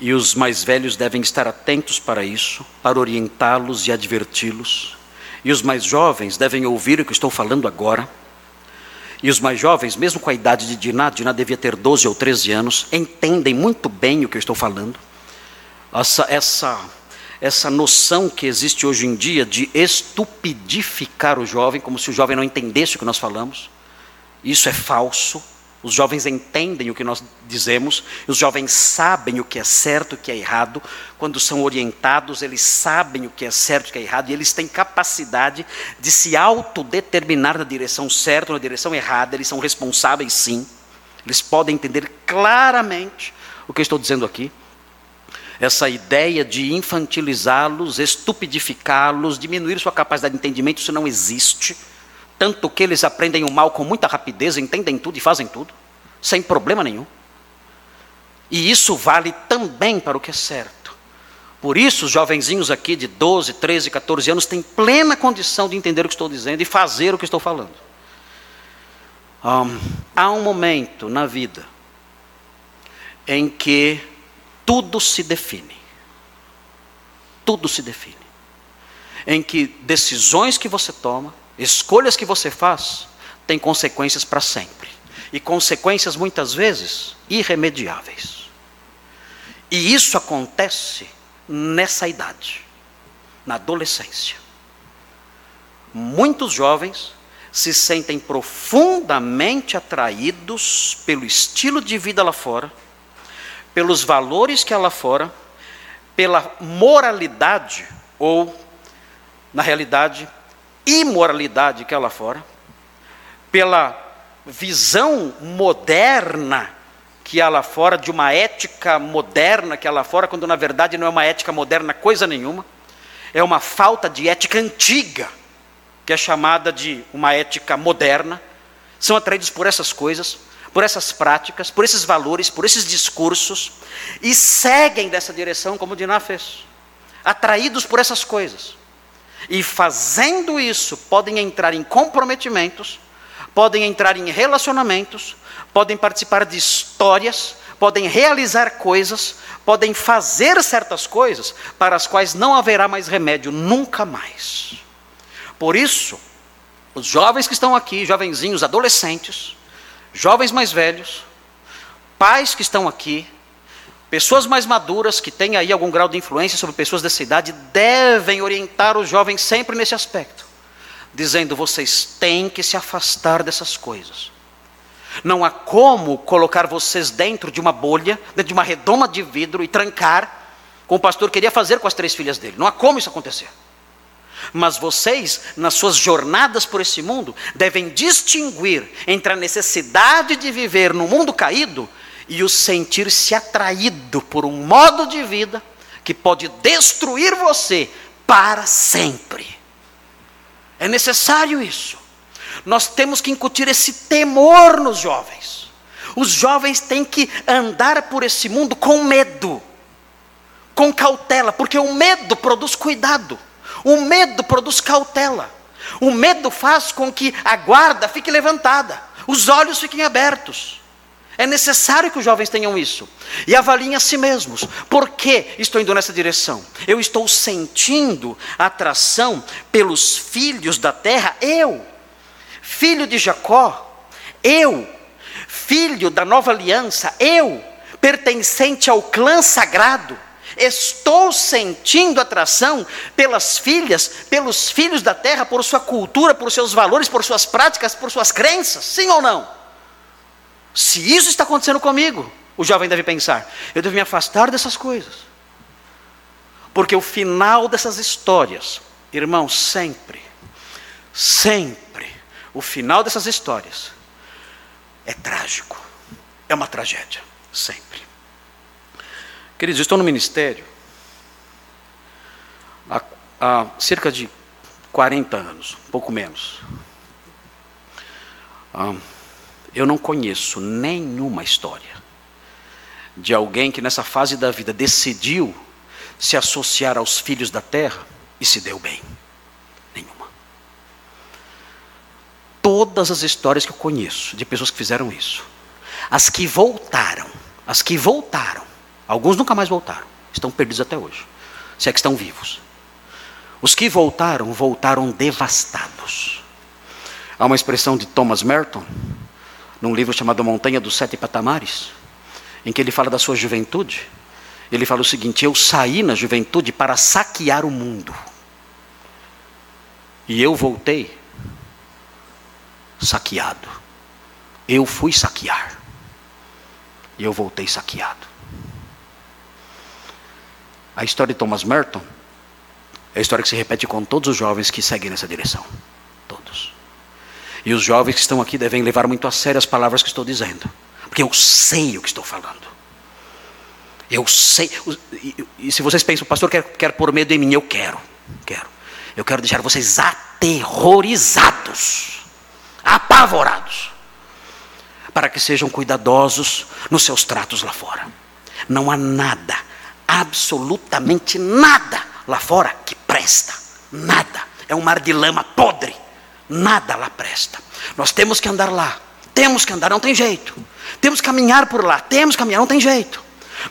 e os mais velhos devem estar atentos para isso, para orientá-los e adverti-los, e os mais jovens devem ouvir o que estou falando agora e os mais jovens, mesmo com a idade de Diná, Diná devia ter 12 ou 13 anos, entendem muito bem o que eu estou falando. Essa, essa, essa noção que existe hoje em dia de estupidificar o jovem, como se o jovem não entendesse o que nós falamos, isso é falso. Os jovens entendem o que nós dizemos, os jovens sabem o que é certo e o que é errado. Quando são orientados, eles sabem o que é certo e o que é errado, e eles têm capacidade de se autodeterminar na direção certa ou na direção errada. Eles são responsáveis, sim. Eles podem entender claramente o que eu estou dizendo aqui. Essa ideia de infantilizá-los, estupidificá-los, diminuir sua capacidade de entendimento, isso não existe tanto que eles aprendem o mal com muita rapidez, entendem tudo e fazem tudo, sem problema nenhum. E isso vale também para o que é certo. Por isso, os jovenzinhos aqui de 12, 13, 14 anos têm plena condição de entender o que estou dizendo e fazer o que estou falando. Um, há um momento na vida em que tudo se define. Tudo se define. Em que decisões que você toma, Escolhas que você faz têm consequências para sempre. E consequências muitas vezes irremediáveis. E isso acontece nessa idade, na adolescência. Muitos jovens se sentem profundamente atraídos pelo estilo de vida lá fora, pelos valores que há lá fora, pela moralidade, ou, na realidade, imoralidade que há lá fora, pela visão moderna que há lá fora, de uma ética moderna que há lá fora, quando na verdade não é uma ética moderna coisa nenhuma, é uma falta de ética antiga, que é chamada de uma ética moderna, são atraídos por essas coisas, por essas práticas, por esses valores, por esses discursos, e seguem dessa direção como Diná fez, atraídos por essas coisas. E fazendo isso, podem entrar em comprometimentos, podem entrar em relacionamentos, podem participar de histórias, podem realizar coisas, podem fazer certas coisas para as quais não haverá mais remédio nunca mais. Por isso, os jovens que estão aqui, jovenzinhos, adolescentes, jovens mais velhos, pais que estão aqui, Pessoas mais maduras, que têm aí algum grau de influência sobre pessoas dessa idade, devem orientar os jovens sempre nesse aspecto, dizendo: vocês têm que se afastar dessas coisas. Não há como colocar vocês dentro de uma bolha, dentro de uma redoma de vidro e trancar, como o pastor queria fazer com as três filhas dele. Não há como isso acontecer. Mas vocês, nas suas jornadas por esse mundo, devem distinguir entre a necessidade de viver no mundo caído e o sentir-se atraído por um modo de vida que pode destruir você para sempre. É necessário isso. Nós temos que incutir esse temor nos jovens. Os jovens têm que andar por esse mundo com medo, com cautela, porque o medo produz cuidado, o medo produz cautela, o medo faz com que a guarda fique levantada, os olhos fiquem abertos. É necessário que os jovens tenham isso. E avaliem a si mesmos. Por que estou indo nessa direção? Eu estou sentindo atração pelos filhos da terra? Eu, filho de Jacó, eu, filho da nova aliança, eu, pertencente ao clã sagrado, estou sentindo atração pelas filhas, pelos filhos da terra, por sua cultura, por seus valores, por suas práticas, por suas crenças, sim ou não? Se isso está acontecendo comigo, o jovem deve pensar, eu devo me afastar dessas coisas. Porque o final dessas histórias, irmão, sempre, sempre, o final dessas histórias é trágico, é uma tragédia, sempre. Queridos, estou no ministério há, há cerca de 40 anos, um pouco menos. Ah, eu não conheço nenhuma história de alguém que nessa fase da vida decidiu se associar aos filhos da terra e se deu bem. Nenhuma. Todas as histórias que eu conheço de pessoas que fizeram isso, as que voltaram, as que voltaram, alguns nunca mais voltaram, estão perdidos até hoje, se é que estão vivos. Os que voltaram, voltaram devastados. Há uma expressão de Thomas Merton, num livro chamado Montanha dos Sete Patamares, em que ele fala da sua juventude. Ele fala o seguinte: Eu saí na juventude para saquear o mundo. E eu voltei saqueado. Eu fui saquear. E eu voltei saqueado. A história de Thomas Merton é a história que se repete com todos os jovens que seguem nessa direção. E os jovens que estão aqui devem levar muito a sério as palavras que estou dizendo. Porque eu sei o que estou falando. Eu sei. E, se vocês pensam, pastor quer, quer pôr medo em mim, eu quero. Quero. Eu quero deixar vocês aterrorizados, apavorados, para que sejam cuidadosos nos seus tratos lá fora. Não há nada, absolutamente nada lá fora que presta. Nada. É um mar de lama podre. Nada lá presta. Nós temos que andar lá. Temos que andar, não tem jeito. Temos que caminhar por lá. Temos que caminhar, não tem jeito.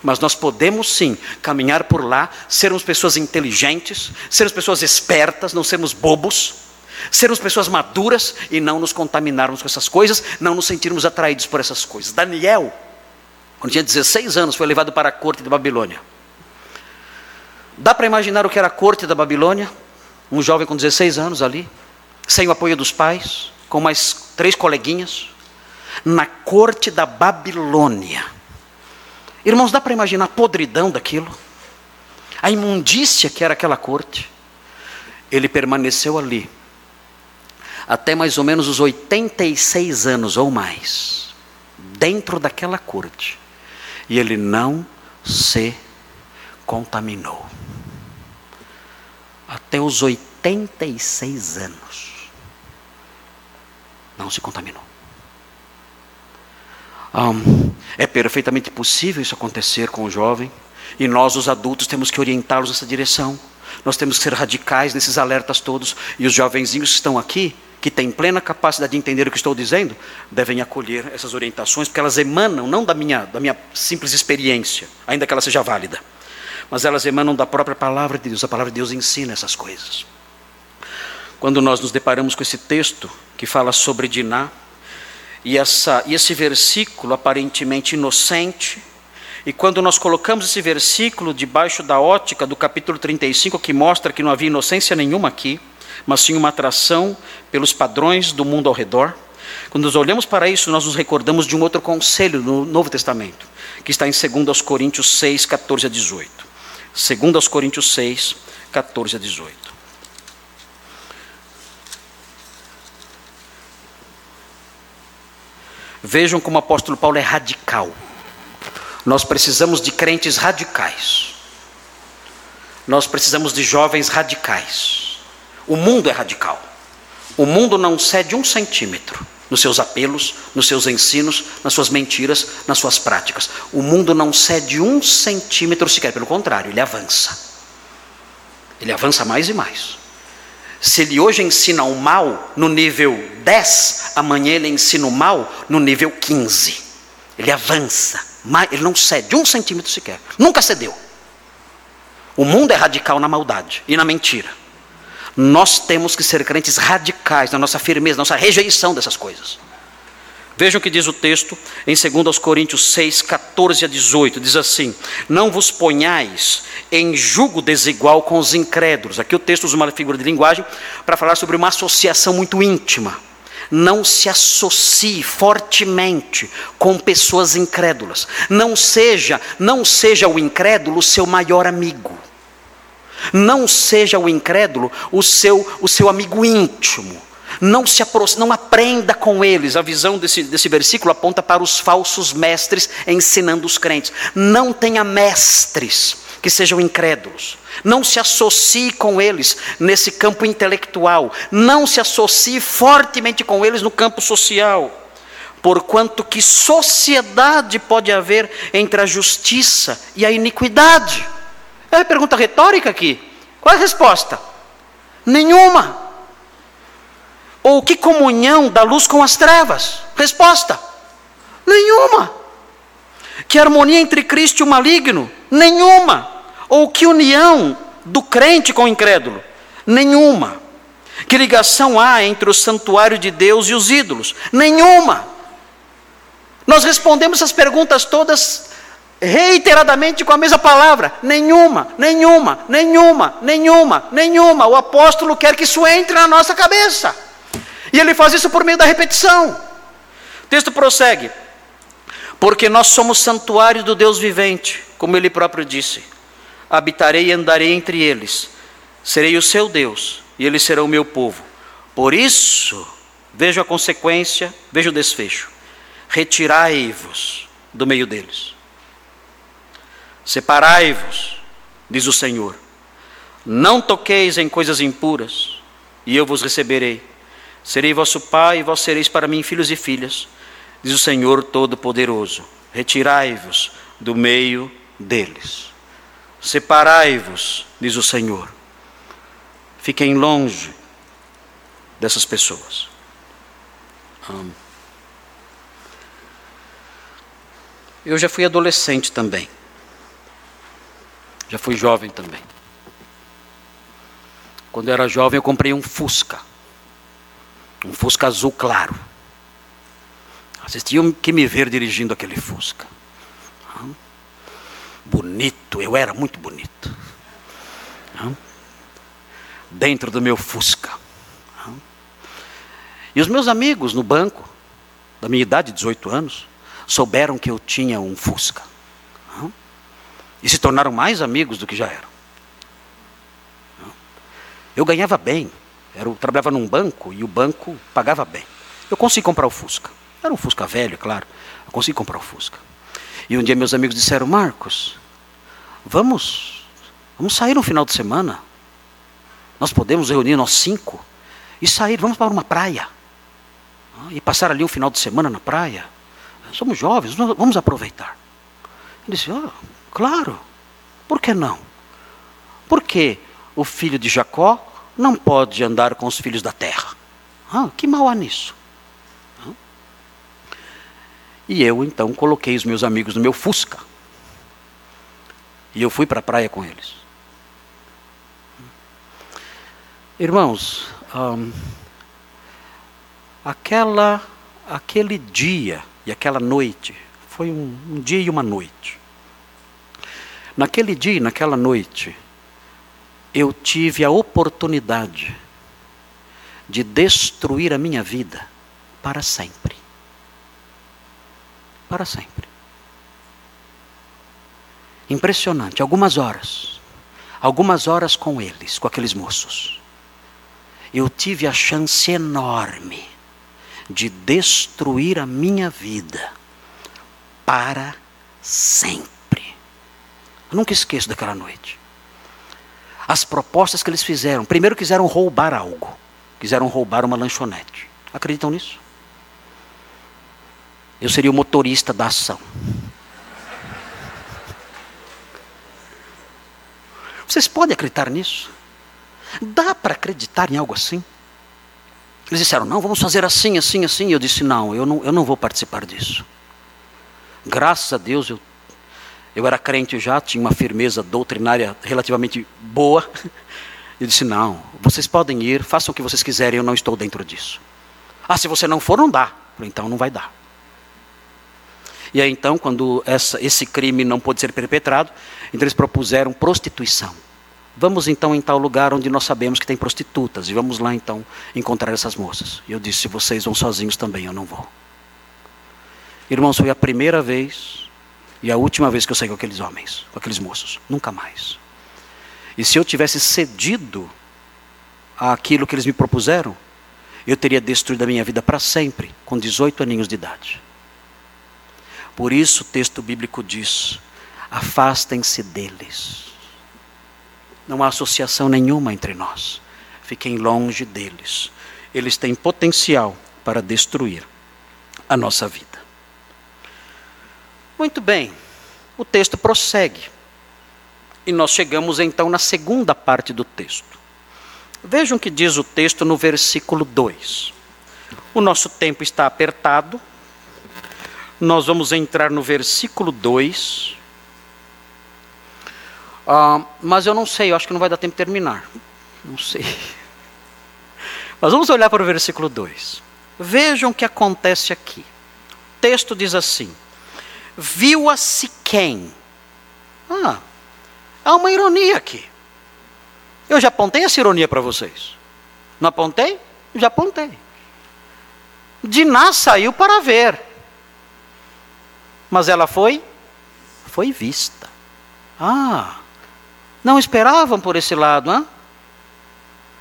Mas nós podemos sim caminhar por lá, sermos pessoas inteligentes, sermos pessoas espertas, não sermos bobos, sermos pessoas maduras e não nos contaminarmos com essas coisas, não nos sentirmos atraídos por essas coisas. Daniel, quando tinha 16 anos, foi levado para a corte de Babilônia. Dá para imaginar o que era a corte da Babilônia? Um jovem com 16 anos ali, sem o apoio dos pais, com mais três coleguinhas, na corte da Babilônia Irmãos, dá para imaginar a podridão daquilo? A imundícia que era aquela corte. Ele permaneceu ali até mais ou menos os 86 anos ou mais, dentro daquela corte. E ele não se contaminou. Até os 86 anos. Não se contaminou. Um, é perfeitamente possível isso acontecer com o jovem, e nós, os adultos, temos que orientá-los nessa direção. Nós temos que ser radicais nesses alertas todos, e os jovenzinhos que estão aqui, que têm plena capacidade de entender o que estou dizendo, devem acolher essas orientações, porque elas emanam não da minha, da minha simples experiência, ainda que ela seja válida, mas elas emanam da própria palavra de Deus. A palavra de Deus ensina essas coisas. Quando nós nos deparamos com esse texto que fala sobre Diná, e, essa, e esse versículo aparentemente inocente, e quando nós colocamos esse versículo debaixo da ótica do capítulo 35, que mostra que não havia inocência nenhuma aqui, mas sim uma atração pelos padrões do mundo ao redor, quando nós olhamos para isso, nós nos recordamos de um outro conselho no Novo Testamento, que está em 2 Coríntios 6, 14 a 18. 2 Coríntios 6, 14 a 18. Vejam como o apóstolo Paulo é radical. Nós precisamos de crentes radicais. Nós precisamos de jovens radicais. O mundo é radical. O mundo não cede um centímetro nos seus apelos, nos seus ensinos, nas suas mentiras, nas suas práticas. O mundo não cede um centímetro sequer, pelo contrário, ele avança. Ele avança mais e mais. Se ele hoje ensina o mal no nível 10, amanhã ele ensina o mal no nível 15. Ele avança, ele não cede um centímetro sequer. Nunca cedeu. O mundo é radical na maldade e na mentira. Nós temos que ser crentes radicais na nossa firmeza, na nossa rejeição dessas coisas. Vejam o que diz o texto em 2 Coríntios 6, 14 a 18. Diz assim: Não vos ponhais em jugo desigual com os incrédulos. Aqui o texto usa uma figura de linguagem para falar sobre uma associação muito íntima. Não se associe fortemente com pessoas incrédulas. Não seja, não seja o incrédulo seu maior amigo. Não seja o incrédulo o seu, o seu amigo íntimo. Não se não aprenda com eles. A visão desse, desse versículo aponta para os falsos mestres ensinando os crentes. Não tenha mestres que sejam incrédulos. Não se associe com eles nesse campo intelectual. Não se associe fortemente com eles no campo social. Porquanto que sociedade pode haver entre a justiça e a iniquidade? É uma pergunta retórica aqui. Qual é a resposta? Nenhuma. Ou que comunhão da luz com as trevas? Resposta: nenhuma. Que harmonia entre Cristo e o maligno? Nenhuma. Ou que união do crente com o incrédulo? Nenhuma. Que ligação há entre o santuário de Deus e os ídolos? Nenhuma. Nós respondemos essas perguntas todas reiteradamente com a mesma palavra: nenhuma, nenhuma, nenhuma, nenhuma, nenhuma. O apóstolo quer que isso entre na nossa cabeça. E ele faz isso por meio da repetição. O texto prossegue: Porque nós somos santuário do Deus vivente, como ele próprio disse: Habitarei e andarei entre eles, serei o seu Deus, e eles serão o meu povo. Por isso, vejo a consequência, vejo o desfecho: retirai-vos do meio deles Separai-vos, diz o Senhor. Não toqueis em coisas impuras, e eu vos receberei. Serei vosso pai, e vós sereis para mim filhos e filhas, diz o Senhor Todo-Poderoso. Retirai-vos do meio deles. Separai-vos, diz o Senhor. Fiquem longe dessas pessoas. Eu já fui adolescente também. Já fui jovem também. Quando eu era jovem, eu comprei um Fusca. Um Fusca azul claro. Vocês tinham que me ver dirigindo aquele Fusca. Bonito, eu era muito bonito. Dentro do meu Fusca. E os meus amigos no banco, da minha idade, 18 anos, souberam que eu tinha um Fusca. E se tornaram mais amigos do que já eram. Eu ganhava bem. Eu trabalhava num banco e o banco pagava bem. Eu consegui comprar o Fusca. Era um Fusca velho, claro. Eu consegui comprar o Fusca. E um dia meus amigos disseram: Marcos, vamos, vamos sair no final de semana. Nós podemos reunir nós cinco e sair, vamos para uma praia. E passar ali um final de semana na praia. Somos jovens, vamos aproveitar. Eu disse: oh, Claro. Por que não? Porque o filho de Jacó não pode andar com os filhos da terra. Ah, que mal há nisso? E eu então coloquei os meus amigos no meu Fusca. E eu fui para a praia com eles. Irmãos, aquela, aquele dia e aquela noite foi um, um dia e uma noite Naquele dia, naquela noite, eu tive a oportunidade de destruir a minha vida para sempre. Para sempre. Impressionante. Algumas horas. Algumas horas com eles, com aqueles moços. Eu tive a chance enorme de destruir a minha vida para sempre. Eu nunca esqueço daquela noite. As propostas que eles fizeram. Primeiro quiseram roubar algo. Quiseram roubar uma lanchonete. Acreditam nisso? Eu seria o motorista da ação. Vocês podem acreditar nisso? Dá para acreditar em algo assim? Eles disseram, não, vamos fazer assim, assim, assim. Eu disse, não, eu não, eu não vou participar disso. Graças a Deus eu eu era crente já, tinha uma firmeza doutrinária relativamente boa. Eu disse: não, vocês podem ir, façam o que vocês quiserem, eu não estou dentro disso. Ah, se você não for, não dá. então não vai dar. E aí então, quando essa, esse crime não pôde ser perpetrado, então eles propuseram prostituição. Vamos então em tal lugar onde nós sabemos que tem prostitutas e vamos lá então encontrar essas moças. E eu disse: se vocês vão sozinhos também, eu não vou. Irmãos, foi a primeira vez e a última vez que eu saí com aqueles homens, com aqueles moços. Nunca mais. E se eu tivesse cedido àquilo que eles me propuseram, eu teria destruído a minha vida para sempre, com 18 aninhos de idade. Por isso o texto bíblico diz: afastem-se deles. Não há associação nenhuma entre nós. Fiquem longe deles. Eles têm potencial para destruir a nossa vida. Muito bem, o texto prossegue. E nós chegamos então na segunda parte do texto. Vejam o que diz o texto no versículo 2. O nosso tempo está apertado. Nós vamos entrar no versículo 2. Ah, mas eu não sei, eu acho que não vai dar tempo de terminar. Não sei. Mas vamos olhar para o versículo 2. Vejam o que acontece aqui. O texto diz assim: Viu-a Siquém. Ah, há uma ironia aqui. Eu já apontei essa ironia para vocês. Não apontei? Já apontei. Diná saiu para ver. Mas ela foi? Foi vista. Ah, não esperavam por esse lado, hein?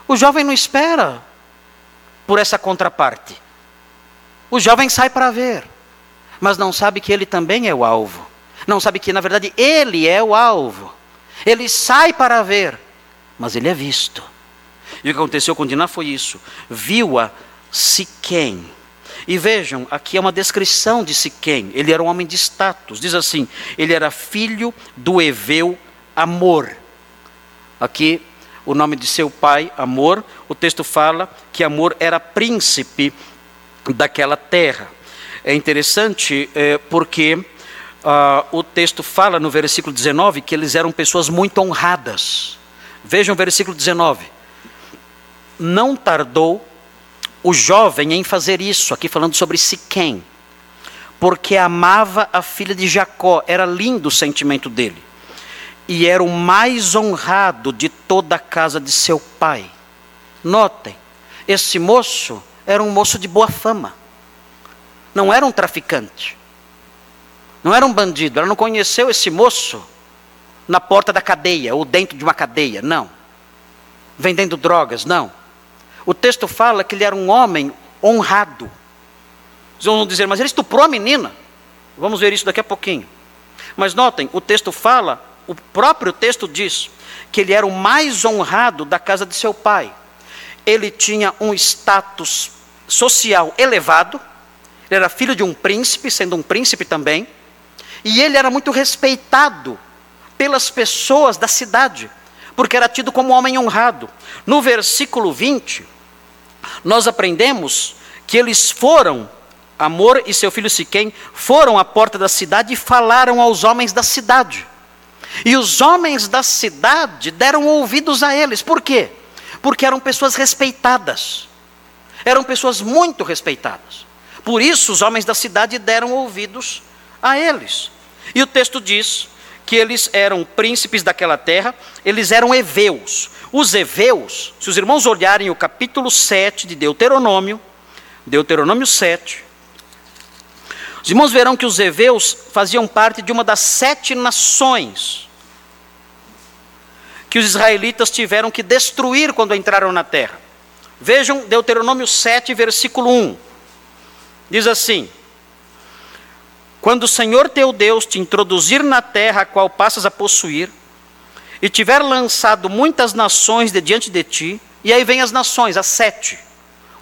O jovem não espera por essa contraparte. O jovem sai para ver, mas não sabe que ele também é o alvo. Não sabe que, na verdade, ele é o alvo. Ele sai para ver, mas ele é visto. E o que aconteceu com Diná foi isso. Viu-a Siquém. E vejam, aqui é uma descrição de Siquém. Ele era um homem de status. Diz assim: ele era filho do Eveu Amor. Aqui, o nome de seu pai, Amor. O texto fala que Amor era príncipe daquela terra. É interessante é, porque uh, o texto fala no versículo 19 que eles eram pessoas muito honradas. Vejam o versículo 19. Não tardou o jovem em fazer isso, aqui falando sobre Siquém, porque amava a filha de Jacó, era lindo o sentimento dele, e era o mais honrado de toda a casa de seu pai. Notem, esse moço era um moço de boa fama, não era um traficante, não era um bandido, ela não conheceu esse moço na porta da cadeia ou dentro de uma cadeia, não. Vendendo drogas, não. O texto fala que ele era um homem honrado. Vocês vão dizer, mas ele estuprou a menina. Vamos ver isso daqui a pouquinho. Mas notem, o texto fala, o próprio texto diz, que ele era o mais honrado da casa de seu pai. Ele tinha um status social elevado, ele era filho de um príncipe, sendo um príncipe também, e ele era muito respeitado pelas pessoas da cidade, porque era tido como homem honrado. No versículo 20, nós aprendemos que eles foram, Amor e seu filho Siquém, foram à porta da cidade e falaram aos homens da cidade. E os homens da cidade deram ouvidos a eles. Por quê? Porque eram pessoas respeitadas. Eram pessoas muito respeitadas. Por isso os homens da cidade deram ouvidos a eles. E o texto diz que eles eram príncipes daquela terra, eles eram heveus. Os heveus, se os irmãos olharem o capítulo 7 de Deuteronômio, Deuteronômio 7, os irmãos verão que os heveus faziam parte de uma das sete nações que os israelitas tiveram que destruir quando entraram na terra. Vejam Deuteronômio 7, versículo 1. Diz assim: quando o Senhor teu Deus te introduzir na terra a qual passas a possuir, e tiver lançado muitas nações de diante de ti, e aí vem as nações, as sete: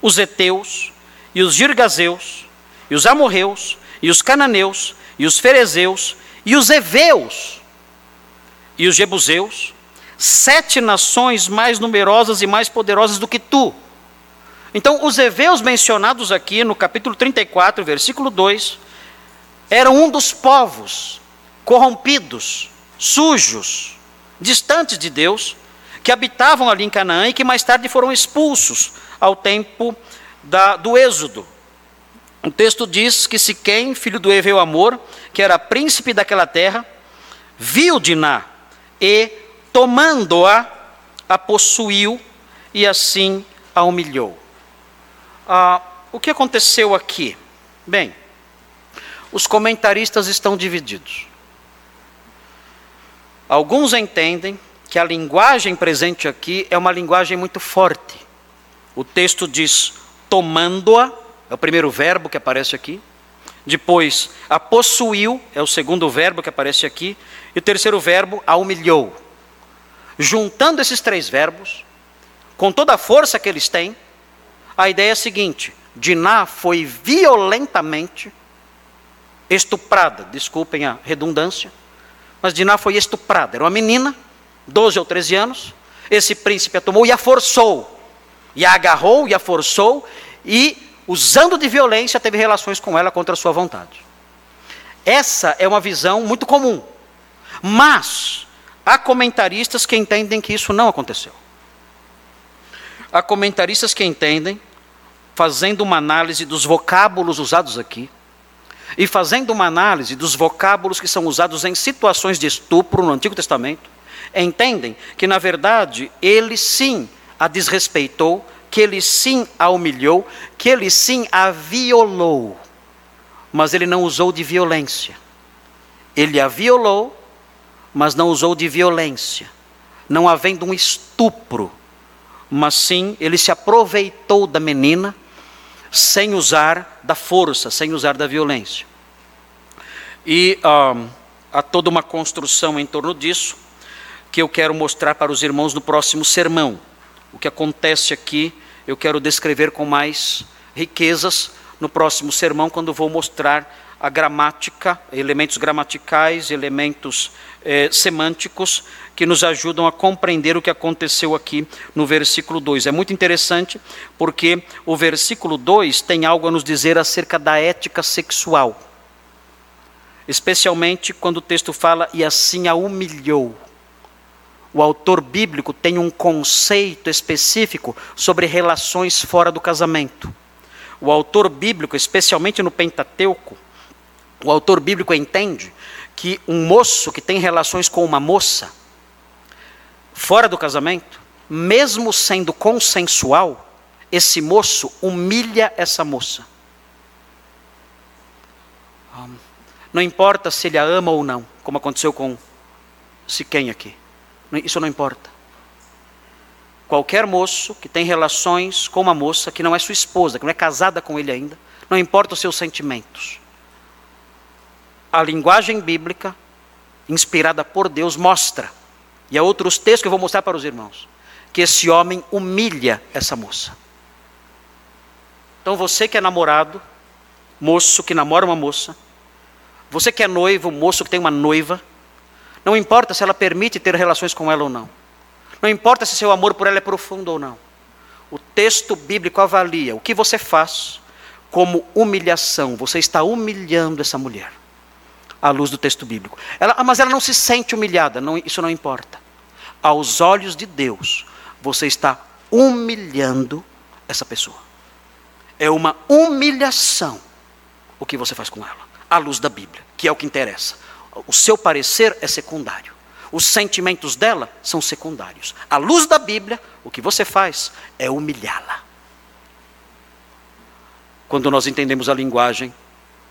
os Eteus, e os Girgazeus, e os Amorreus, e os Cananeus, e os Ferezeus, e os Eveus, e os Jebuseus, sete nações mais numerosas e mais poderosas do que tu. Então, os Eveus mencionados aqui no capítulo 34, versículo 2, eram um dos povos corrompidos, sujos, distantes de Deus, que habitavam ali em Canaã e que mais tarde foram expulsos ao tempo da, do Êxodo. O texto diz que Siquém, filho do Eveu Amor, que era príncipe daquela terra, viu Diná e, tomando-a, a possuiu e assim a humilhou. Ah, o que aconteceu aqui? Bem, os comentaristas estão divididos. Alguns entendem que a linguagem presente aqui é uma linguagem muito forte. O texto diz tomando-a, é o primeiro verbo que aparece aqui. Depois, a possuiu, é o segundo verbo que aparece aqui. E o terceiro verbo, a humilhou. Juntando esses três verbos, com toda a força que eles têm, a ideia é a seguinte: Diná foi violentamente estuprada, desculpem a redundância, mas Diná foi estuprada. Era uma menina, 12 ou 13 anos. Esse príncipe a tomou e a forçou. E a agarrou e a forçou e, usando de violência, teve relações com ela contra sua vontade. Essa é uma visão muito comum. Mas há comentaristas que entendem que isso não aconteceu. Há comentaristas que entendem, fazendo uma análise dos vocábulos usados aqui, e fazendo uma análise dos vocábulos que são usados em situações de estupro no Antigo Testamento, entendem que, na verdade, ele sim a desrespeitou, que ele sim a humilhou, que ele sim a violou, mas ele não usou de violência. Ele a violou, mas não usou de violência, não havendo um estupro, mas sim ele se aproveitou da menina sem usar da força, sem usar da violência. E um, há toda uma construção em torno disso que eu quero mostrar para os irmãos no próximo sermão. O que acontece aqui eu quero descrever com mais riquezas no próximo sermão, quando vou mostrar a gramática, elementos gramaticais, elementos eh, semânticos que nos ajudam a compreender o que aconteceu aqui no versículo 2. É muito interessante porque o versículo 2 tem algo a nos dizer acerca da ética sexual. Especialmente quando o texto fala e assim a humilhou. O autor bíblico tem um conceito específico sobre relações fora do casamento. O autor bíblico, especialmente no Pentateuco, o autor bíblico entende que um moço que tem relações com uma moça, fora do casamento, mesmo sendo consensual, esse moço humilha essa moça. Não importa se ele a ama ou não, como aconteceu com Siquém aqui. Isso não importa. Qualquer moço que tem relações com uma moça que não é sua esposa, que não é casada com ele ainda, não importa os seus sentimentos a linguagem bíblica, inspirada por Deus, mostra, e há outros textos que eu vou mostrar para os irmãos, que esse homem humilha essa moça. Então você que é namorado, moço que namora uma moça, você que é noivo, moço que tem uma noiva, não importa se ela permite ter relações com ela ou não. Não importa se seu amor por ela é profundo ou não. O texto bíblico avalia o que você faz como humilhação. Você está humilhando essa mulher à luz do texto bíblico. Ela, ah, mas ela não se sente humilhada, não, isso não importa. Aos olhos de Deus, você está humilhando essa pessoa. É uma humilhação o que você faz com ela, à luz da Bíblia, que é o que interessa. O seu parecer é secundário. Os sentimentos dela são secundários. À luz da Bíblia, o que você faz é humilhá-la. Quando nós entendemos a linguagem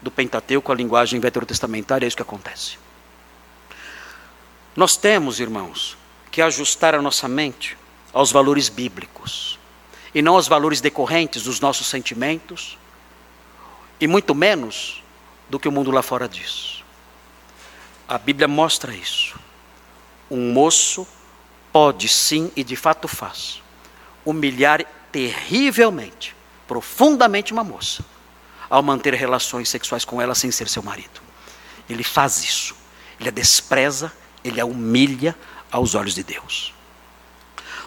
do Pentateuco, a linguagem veterotestamentária, é isso que acontece. Nós temos, irmãos, que ajustar a nossa mente aos valores bíblicos e não aos valores decorrentes dos nossos sentimentos e muito menos do que o mundo lá fora diz. A Bíblia mostra isso. Um moço pode sim e de fato faz humilhar terrivelmente, profundamente uma moça ao manter relações sexuais com ela sem ser seu marido. Ele faz isso. Ele a despreza, ele a humilha aos olhos de Deus.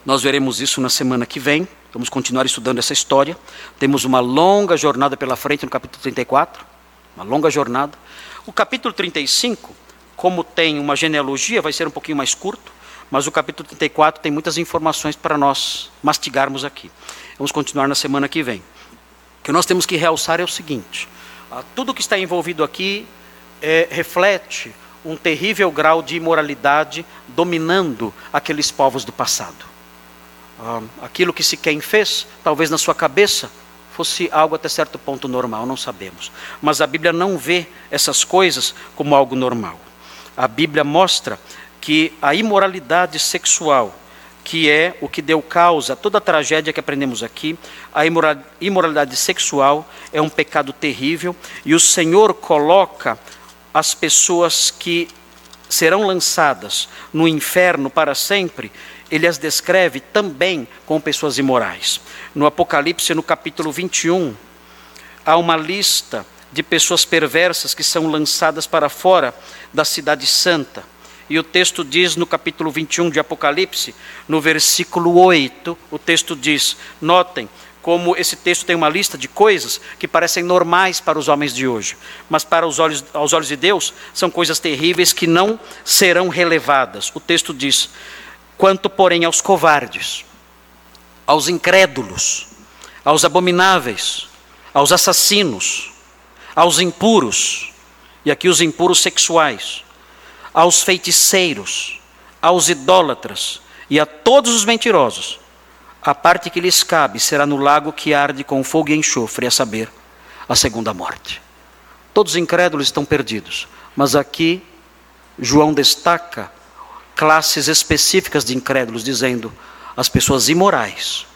Nós veremos isso na semana que vem. Vamos continuar estudando essa história. Temos uma longa jornada pela frente no capítulo 34. Uma longa jornada. O capítulo 35, como tem uma genealogia, vai ser um pouquinho mais curto. Mas o capítulo 34 tem muitas informações para nós mastigarmos aqui. Vamos continuar na semana que vem. O que nós temos que realçar é o seguinte: ah, tudo que está envolvido aqui é, reflete um terrível grau de imoralidade dominando aqueles povos do passado. Ah, aquilo que se quem fez, talvez na sua cabeça, fosse algo até certo ponto normal, não sabemos. Mas a Bíblia não vê essas coisas como algo normal. A Bíblia mostra que a imoralidade sexual, que é o que deu causa a toda a tragédia que aprendemos aqui, a imoralidade sexual é um pecado terrível e o Senhor coloca as pessoas que serão lançadas no inferno para sempre, ele as descreve também como pessoas imorais. No Apocalipse, no capítulo 21, há uma lista de pessoas perversas que são lançadas para fora da cidade santa. E o texto diz no capítulo 21 de Apocalipse, no versículo 8, o texto diz: Notem, como esse texto tem uma lista de coisas que parecem normais para os homens de hoje, mas para os olhos, aos olhos de Deus são coisas terríveis que não serão relevadas. O texto diz: quanto, porém, aos covardes, aos incrédulos, aos abomináveis, aos assassinos, aos impuros, e aqui os impuros sexuais, aos feiticeiros, aos idólatras e a todos os mentirosos a parte que lhes cabe será no lago que arde com fogo e enxofre, a saber, a segunda morte. Todos os incrédulos estão perdidos, mas aqui João destaca classes específicas de incrédulos, dizendo: as pessoas imorais,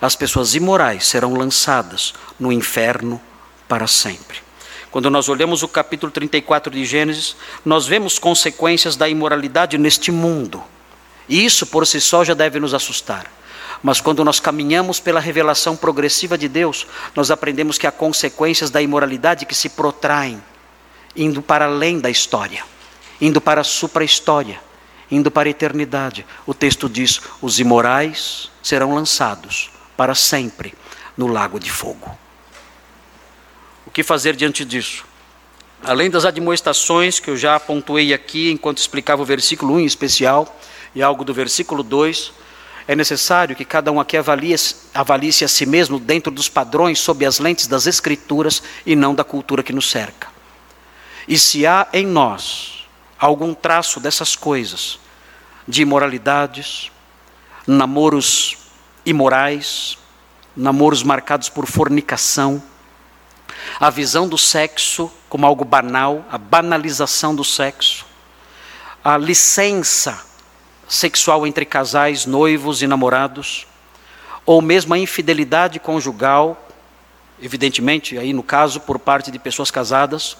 as pessoas imorais serão lançadas no inferno para sempre. Quando nós olhamos o capítulo 34 de Gênesis, nós vemos consequências da imoralidade neste mundo. E isso por si só já deve nos assustar. Mas quando nós caminhamos pela revelação progressiva de Deus, nós aprendemos que há consequências da imoralidade que se protraem, indo para além da história, indo para a supra-história, indo para a eternidade. O texto diz: os imorais serão lançados para sempre no lago de fogo. Que fazer diante disso? Além das admoestações que eu já pontuei aqui enquanto explicava o versículo 1 em especial, e algo do versículo 2, é necessário que cada um aqui avalie, avalie-se a si mesmo dentro dos padrões sob as lentes das Escrituras e não da cultura que nos cerca. E se há em nós algum traço dessas coisas, de imoralidades, namoros imorais, namoros marcados por fornicação, a visão do sexo como algo banal, a banalização do sexo, a licença sexual entre casais, noivos e namorados, ou mesmo a infidelidade conjugal, evidentemente, aí no caso, por parte de pessoas casadas,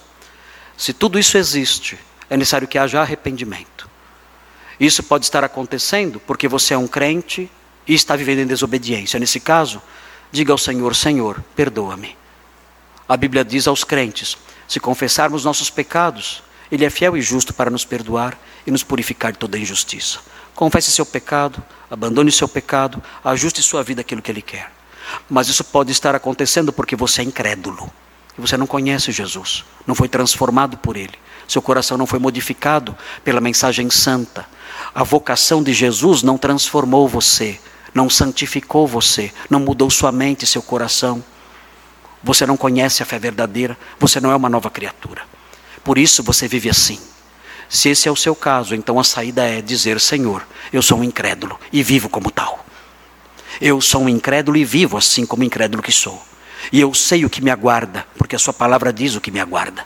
se tudo isso existe, é necessário que haja arrependimento. Isso pode estar acontecendo porque você é um crente e está vivendo em desobediência. Nesse caso, diga ao Senhor: Senhor, perdoa-me. A Bíblia diz aos crentes: se confessarmos nossos pecados, Ele é fiel e justo para nos perdoar e nos purificar de toda injustiça. Confesse seu pecado, abandone seu pecado, ajuste sua vida àquilo que Ele quer. Mas isso pode estar acontecendo porque você é incrédulo. Você não conhece Jesus, não foi transformado por Ele. Seu coração não foi modificado pela mensagem santa. A vocação de Jesus não transformou você, não santificou você, não mudou sua mente seu coração. Você não conhece a fé verdadeira, você não é uma nova criatura. Por isso você vive assim. Se esse é o seu caso, então a saída é dizer: Senhor, eu sou um incrédulo e vivo como tal. Eu sou um incrédulo e vivo assim como incrédulo que sou. E eu sei o que me aguarda, porque a Sua palavra diz o que me aguarda.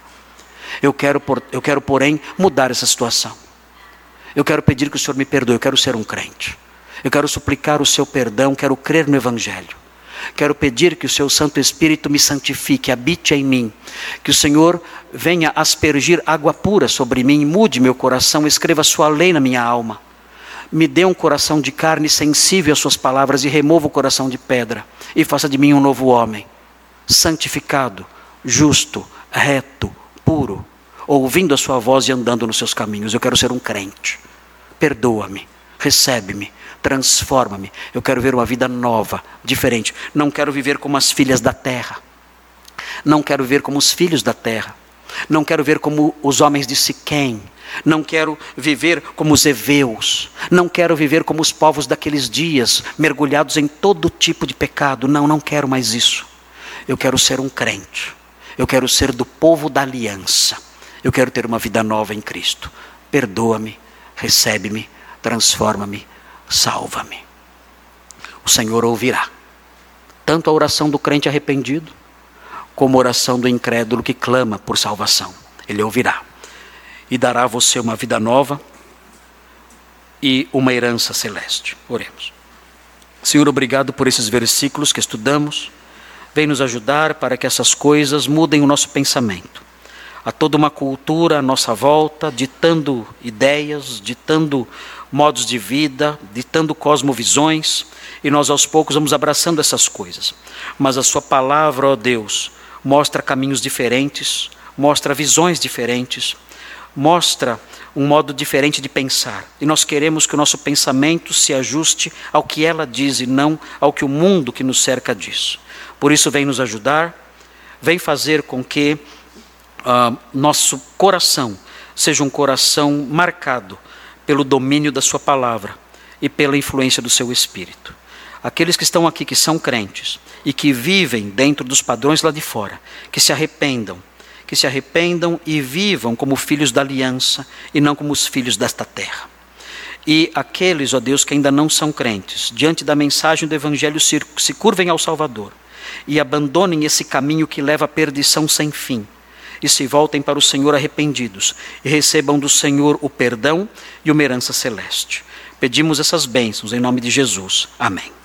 Eu quero, por, eu quero, porém, mudar essa situação. Eu quero pedir que o Senhor me perdoe, eu quero ser um crente. Eu quero suplicar o seu perdão, quero crer no Evangelho. Quero pedir que o seu Santo Espírito me santifique, habite em mim. Que o Senhor venha aspergir água pura sobre mim, mude meu coração, escreva sua lei na minha alma. Me dê um coração de carne sensível às suas palavras e remova o coração de pedra. E faça de mim um novo homem, santificado, justo, reto, puro, ouvindo a sua voz e andando nos seus caminhos. Eu quero ser um crente. Perdoa-me, recebe-me, transforma-me. Eu quero ver uma vida nova, diferente. Não quero viver como as filhas da terra. Não quero ver como os filhos da terra. Não quero ver como os homens de Siquém. Não quero viver como os heveus. Não quero viver como os povos daqueles dias, mergulhados em todo tipo de pecado. Não, não quero mais isso. Eu quero ser um crente. Eu quero ser do povo da aliança. Eu quero ter uma vida nova em Cristo. Perdoa-me, recebe-me, transforma-me, salva-me. O Senhor ouvirá tanto a oração do crente arrependido, como a oração do incrédulo que clama por salvação. Ele ouvirá e dará a você uma vida nova e uma herança celeste. Oremos. Senhor, obrigado por esses versículos que estudamos. Vem nos ajudar para que essas coisas mudem o nosso pensamento. Há toda uma cultura à nossa volta, ditando ideias, ditando modos de vida, ditando cosmovisões, e nós aos poucos vamos abraçando essas coisas. Mas a Sua palavra, ó Deus, mostra caminhos diferentes, mostra visões diferentes, mostra um modo diferente de pensar. E nós queremos que o nosso pensamento se ajuste ao que ela diz e não ao que o mundo que nos cerca diz. Por isso, vem nos ajudar, vem fazer com que uh, nosso coração seja um coração marcado pelo domínio da Sua palavra e pela influência do Seu Espírito. Aqueles que estão aqui, que são crentes e que vivem dentro dos padrões lá de fora, que se arrependam, que se arrependam e vivam como filhos da aliança e não como os filhos desta terra. E aqueles, ó Deus, que ainda não são crentes, diante da mensagem do Evangelho, se, curvem ao Salvador e abandonem esse caminho que leva à perdição sem fim e se voltem para o Senhor arrependidos e recebam do Senhor o perdão e uma herança celeste. Pedimos essas bênçãos em nome de Jesus. Amém.